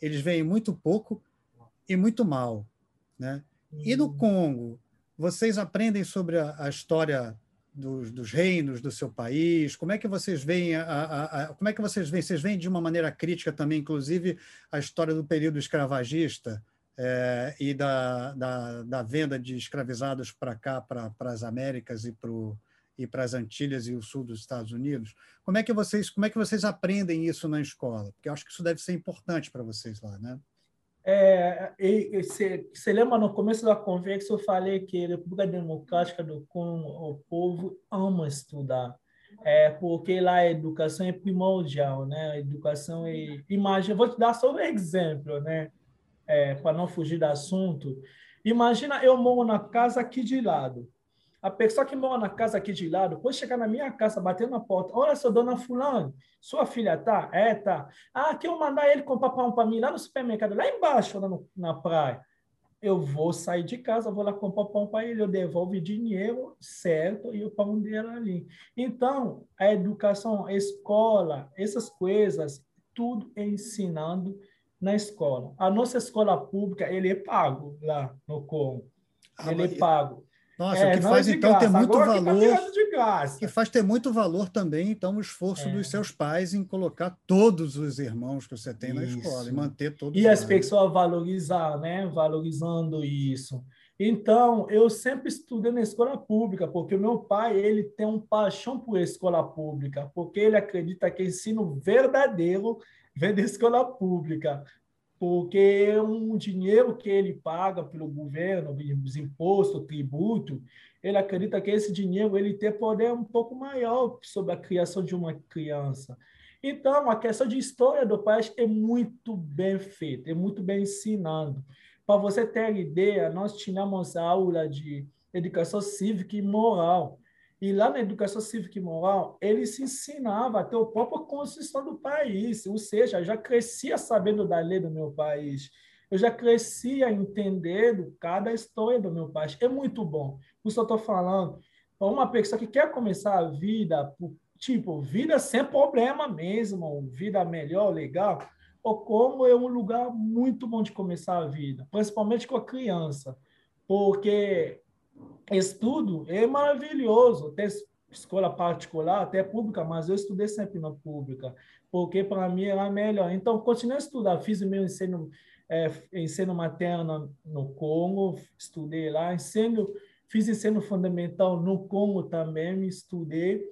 eles veem muito pouco e muito mal, né? E no hum. Congo vocês aprendem sobre a, a história dos, dos, reinos do seu país? Como é que vocês veem a, a, a, como é que vocês veem? Vocês veem de uma maneira crítica também, inclusive, a história do período escravagista é, e da, da, da, venda de escravizados para cá, para as Américas e para e para as Antilhas e o sul dos Estados Unidos. Como é que vocês como é que vocês aprendem isso na escola? Porque eu acho que isso deve ser importante para vocês lá, né? É, você lembra no começo da conversa eu falei que a República Democrática do Congo, o povo ama estudar, é, porque lá a educação é primordial, né? A educação é... Imagina, vou te dar só um exemplo, né? É, para não fugir do assunto. Imagina, eu moro na casa aqui de lado. A pessoa que mora na casa aqui de lado pode chegar na minha casa, bater na porta. Olha, sou dona fulano, sua filha tá? É, tá. Ah, que eu mandar ele comprar pão para mim lá no supermercado, lá embaixo, lá no, na praia. Eu vou sair de casa, vou lá comprar pão para ele, eu devolvo dinheiro, certo, e o pão dele ali. Então, a educação, a escola, essas coisas, tudo é ensinando na escola. A nossa escola pública, ele é pago lá no Congo. Ah, ele é pago. Nossa, é, o que faz então graça. ter muito Agora valor. Que, que faz ter muito valor também, então, o esforço é. dos seus pais em colocar todos os irmãos que você tem isso. na escola e manter todos. E as pessoas valorizar, né? Valorizando isso. Então, eu sempre estudei na escola pública, porque o meu pai ele tem um paixão por escola pública, porque ele acredita que ensino verdadeiro vem da escola pública porque um dinheiro que ele paga pelo governo, os impostos, tributo, ele acredita que esse dinheiro ele tem poder um pouco maior sobre a criação de uma criança. Então, a questão de história do país é muito bem feita, é muito bem ensinando. Para você ter ideia, nós tínhamos aula de educação cívica e moral. E lá na educação cívica e moral, ele se ensinava a ter a própria Constituição do país, ou seja, eu já crescia sabendo da lei do meu país, eu já crescia entendendo cada história do meu país. É muito bom. Por isso eu estou falando, para uma pessoa que quer começar a vida, tipo, vida sem problema mesmo, vida melhor, legal, o Congo é um lugar muito bom de começar a vida, principalmente com a criança, porque estudo é maravilhoso, tem escola particular, até pública, mas eu estudei sempre na pública, porque para mim era melhor. Então, continuei a estudar, fiz o meu ensino, é, ensino materno no Congo, estudei lá, ensino, fiz ensino fundamental no Congo também, estudei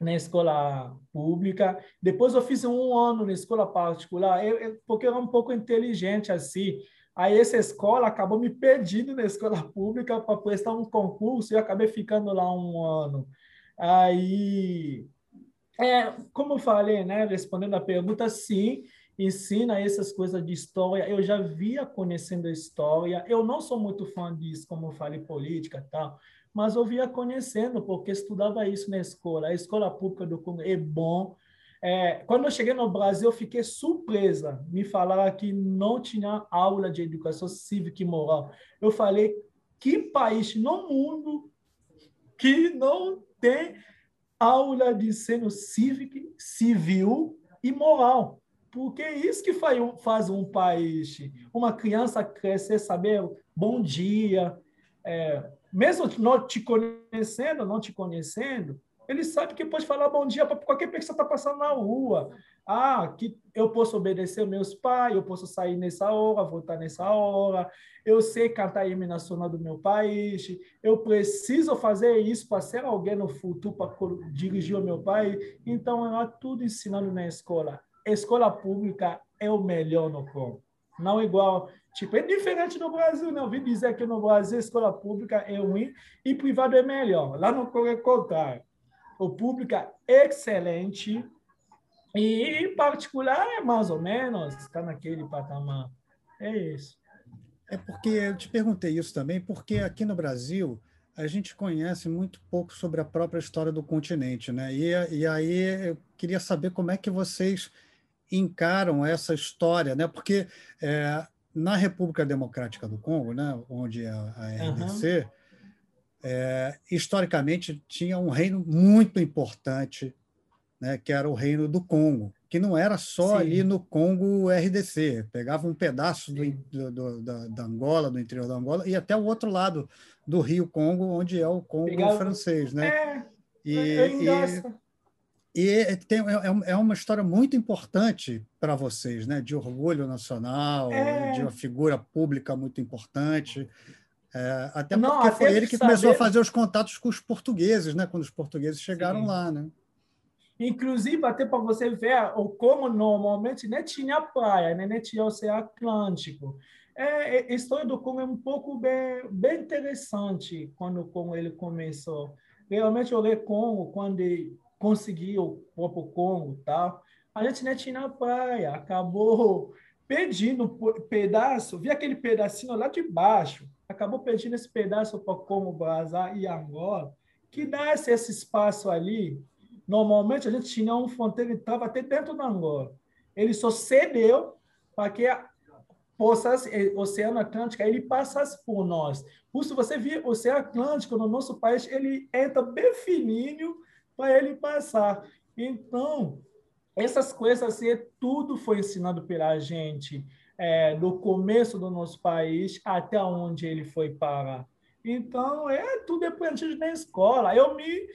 na escola pública. Depois eu fiz um ano na escola particular, eu, eu, porque eu era um pouco inteligente assim. Aí essa escola acabou me pedindo na escola pública para prestar um concurso e eu acabei ficando lá um ano. Aí, é, como eu falei, né, respondendo a pergunta, sim, ensina essas coisas de história. Eu já via conhecendo a história. Eu não sou muito fã disso, como eu falei, política tal, mas eu via conhecendo, porque estudava isso na escola. A escola pública do Congo é bom. É, quando eu cheguei no Brasil, eu fiquei surpresa. Me falaram que não tinha aula de educação cívica e moral. Eu falei, que país no mundo que não tem aula de ensino cívico, civil e moral? Porque é isso que faz um país. Uma criança crescer, saber bom dia, é, mesmo não te conhecendo, não te conhecendo, ele sabe que pode falar bom dia para qualquer pessoa que está passando na rua. Ah, que eu posso obedecer meus pais, eu posso sair nessa hora, voltar nessa hora, eu sei cantar a nacional do meu país, eu preciso fazer isso para ser alguém no futuro, para dirigir o meu país. Então, é tudo ensinando na escola. Escola pública é o melhor no Congo. Não igual Tipo, é diferente no Brasil, né? Eu ouvi dizer que no Brasil escola pública é ruim e privado é melhor. Lá no Congo é contrário. O público é excelente e em particular é mais ou menos, está naquele patamar. É isso. É porque eu te perguntei isso também, porque aqui no Brasil a gente conhece muito pouco sobre a própria história do continente, né? E, e aí eu queria saber como é que vocês encaram essa história, né? Porque é, na República Democrática do Congo, né, onde é a RDC, uhum. É, historicamente tinha um reino muito importante, né, que era o reino do Congo, que não era só Sim. ali no Congo RDC, pegava um pedaço do, do, da, da, Angola, do interior da Angola, e até o outro lado do Rio Congo, onde é o Congo pegava... francês. Né? É, e, é e, e tem, é, é uma história muito importante para vocês, né? de orgulho nacional, é... de uma figura pública muito importante. É, até Não, porque foi ele que saber... começou a fazer os contatos com os portugueses, né? quando os portugueses chegaram Sim. lá. Né? Inclusive, até para você ver como normalmente nem tinha praia, né? nem tinha o Oceano Atlântico. É, a história do Congo é um pouco bem, bem interessante quando com ele começou. Realmente, o Congo, quando conseguir o próprio Congo tal. A gente nem tinha praia, acabou pedindo pedaço, vi aquele pedacinho lá de baixo, acabou pedindo esse pedaço para Congo, Brasil e Angola, que desse esse espaço ali. Normalmente a gente tinha um fronteira que estava até dentro da Angola. Ele só cedeu para que poças, eh, Oceano Atlântico, ele passasse por nós. Por isso, você vê o Oceano Atlântico no nosso país, ele entra bem fininho para ele passar. Então, essas coisas assim, tudo foi ensinado pela gente é, do começo do nosso país até onde ele foi parar. Então, é tudo aprendido na escola. Eu me,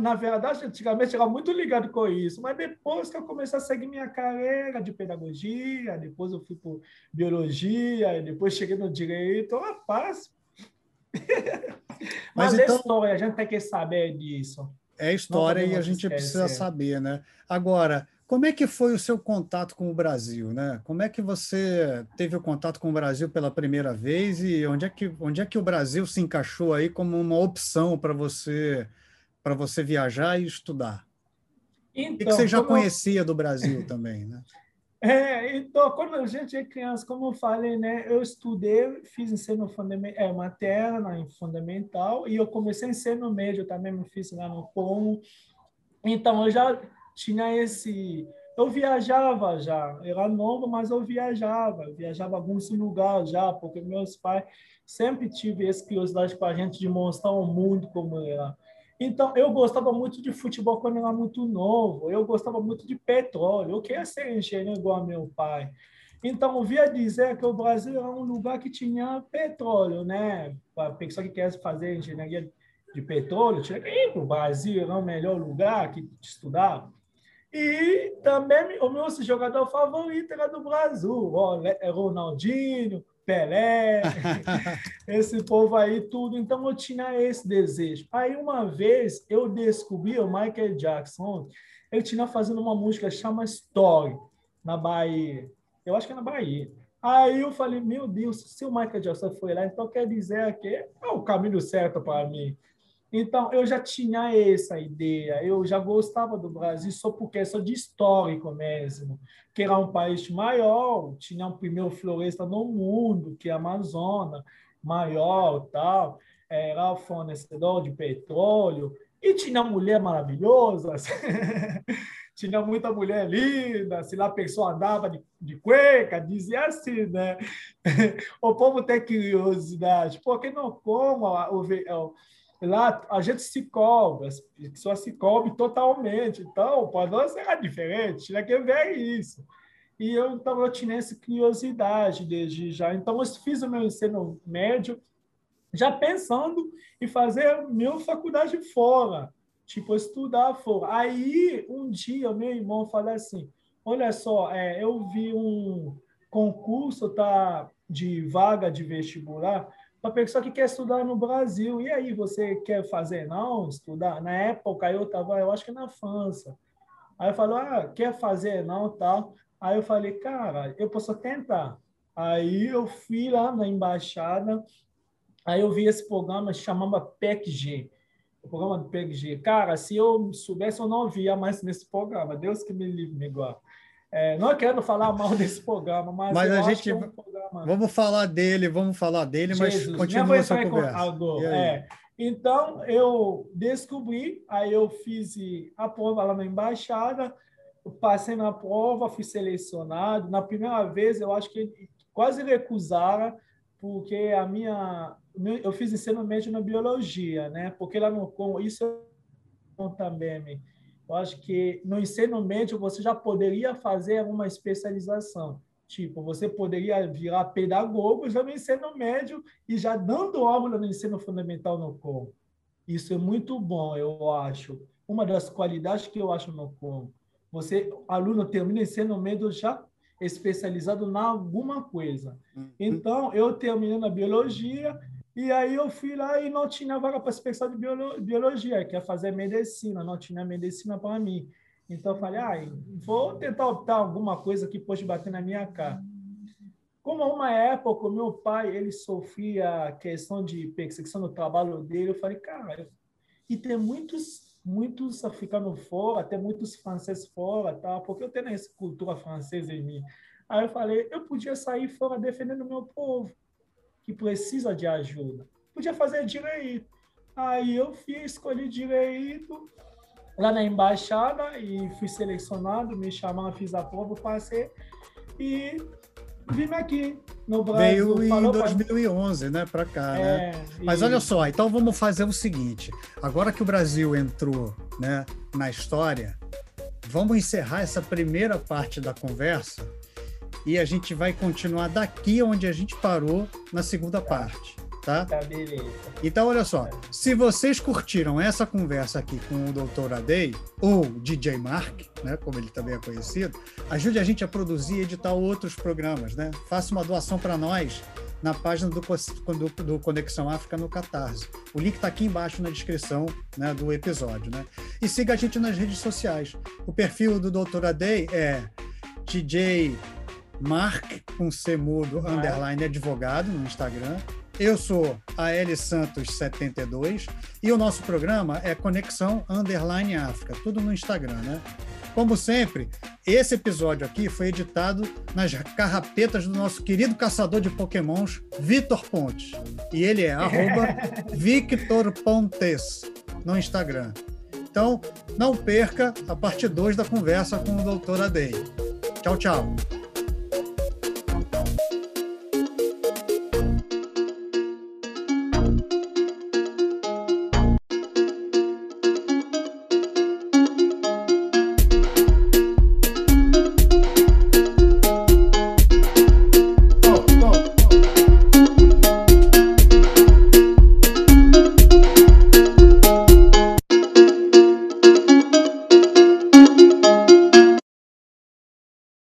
na verdade, antigamente era muito ligado com isso, mas depois que eu comecei a seguir minha carreira de pedagogia, depois eu fui para biologia, depois cheguei no direito, rapaz. mas, mas então... a história, a gente tem que saber disso é história e a gente precisa saber, né? Agora, como é que foi o seu contato com o Brasil, né? Como é que você teve o contato com o Brasil pela primeira vez e onde é que, onde é que o Brasil se encaixou aí como uma opção para você para você viajar e estudar? Então, o que você já conhecia do Brasil também, né? É, então, quando a gente é criança, como eu falei, né, eu estudei, fiz ensino fundamental, é, materna e fundamental, e eu comecei ensino médio também, me fiz lá no Congo. Então, eu já tinha esse... Eu viajava já, era novo, mas eu viajava, eu viajava alguns lugares já, porque meus pais sempre tive essa curiosidade para a gente de mostrar o mundo como era. Então, eu gostava muito de futebol quando era muito novo. Eu gostava muito de petróleo. Eu queria ser engenheiro igual meu pai. Então, ouvia dizer que o Brasil era um lugar que tinha petróleo, né? Para a pessoa que quer fazer engenharia de petróleo, tinha que ir para o Brasil, era o melhor lugar que estudar. E também o meu jogador favorito era do Brasil, Ronaldinho, Pelé, esse povo aí, tudo. Então eu tinha esse desejo. Aí uma vez eu descobri o Michael Jackson, ele tinha fazendo uma música chama Story, na Bahia. Eu acho que é na Bahia. Aí eu falei, meu Deus, se o Michael Jackson foi lá, então quer dizer que é o caminho certo para mim. Então, eu já tinha essa ideia, eu já gostava do Brasil só por questão de histórico mesmo, que era um país maior, tinha um primeiro floresta no mundo, que é a Amazônia, maior tal, era fornecedor de petróleo, e tinha mulher maravilhosa, tinha muita mulher linda, se lá a pessoa andava de, de cueca, dizia assim, né? o povo tem curiosidade, porque não como o, o Lá a gente se cobre, as pessoas se cobrem totalmente. Então, para nós era diferente, tinha que ver isso. E eu, então, eu tinha essa curiosidade desde já. Então, eu fiz o meu ensino médio já pensando em fazer minha faculdade fora, tipo, estudar fora. Aí, um dia, meu irmão falou assim, olha só, é, eu vi um concurso tá, de vaga de vestibular uma pessoa que quer estudar no Brasil. E aí, você quer fazer não? Estudar? Na época, eu estava, eu acho que na França. Aí falou, ah, quer fazer não, tal. Aí eu falei, cara, eu posso tentar. Aí eu fui lá na embaixada, aí eu vi esse programa, chamava PECG, o programa do PECG. Cara, se eu soubesse, eu não via mais nesse programa. Deus que me livre, me guarde. É, não quero falar mal desse programa, mas, mas a gente é um programa... vamos falar dele, vamos falar dele, Jesus, mas continua essa conversa. É. Então eu descobri, aí eu fiz a prova lá na embaixada, passei na prova, fui selecionado. Na primeira vez eu acho que quase recusaram porque a minha eu fiz ensino médio na biologia, né? Porque lá no isso também eu acho que no ensino médio você já poderia fazer uma especialização. Tipo, você poderia virar pedagogo já no ensino médio e já dando aula no ensino fundamental no COM. Isso é muito bom, eu acho. Uma das qualidades que eu acho no COM. Você, aluno, termina o ensino médio já especializado em alguma coisa. Uhum. Então, eu terminei na biologia e aí eu fui lá e não tinha vaga para especial de biologia, que ia fazer medicina, não tinha medicina para mim. Então eu falei, ah, vou tentar optar alguma coisa que pode bater na minha cara. Como uma época meu pai ele sofria questão de perseguição no trabalho dele, eu falei, cara, e tem muitos muitos africanos fora, tem muitos franceses fora, tá? Porque eu tenho essa cultura francesa em mim. Aí eu falei, eu podia sair fora defendendo meu povo que precisa de ajuda. Podia fazer direito. Aí eu fiz, escolhi direito lá na embaixada e fui selecionado, me chamaram, fiz a prova, passei e vim aqui no Brasil. Veio em 2011, pra... né, para cá, é, né? Mas e... olha só, então vamos fazer o seguinte: agora que o Brasil entrou, né, na história, vamos encerrar essa primeira parte da conversa e a gente vai continuar daqui onde a gente parou na segunda parte. Tá? tá beleza. Então, olha só, se vocês curtiram essa conversa aqui com o Dr. Adei, ou DJ Mark, né, como ele também é conhecido, ajude a gente a produzir e editar outros programas, né? Faça uma doação para nós na página do, do, do, Conexão África no Catarse. O link está aqui embaixo na descrição né, do episódio. Né? E siga a gente nas redes sociais. O perfil do Dr. Adei é DJ Mark, com C mudo, underline advogado no Instagram. Eu sou a L Santos 72 e o nosso programa é Conexão Underline África, tudo no Instagram, né? Como sempre, esse episódio aqui foi editado nas carrapetas do nosso querido caçador de pokémons, Vitor Pontes. E ele é arroba Victor Pontes no Instagram. Então, não perca a parte 2 da conversa com o Dr. Adei. Tchau, tchau.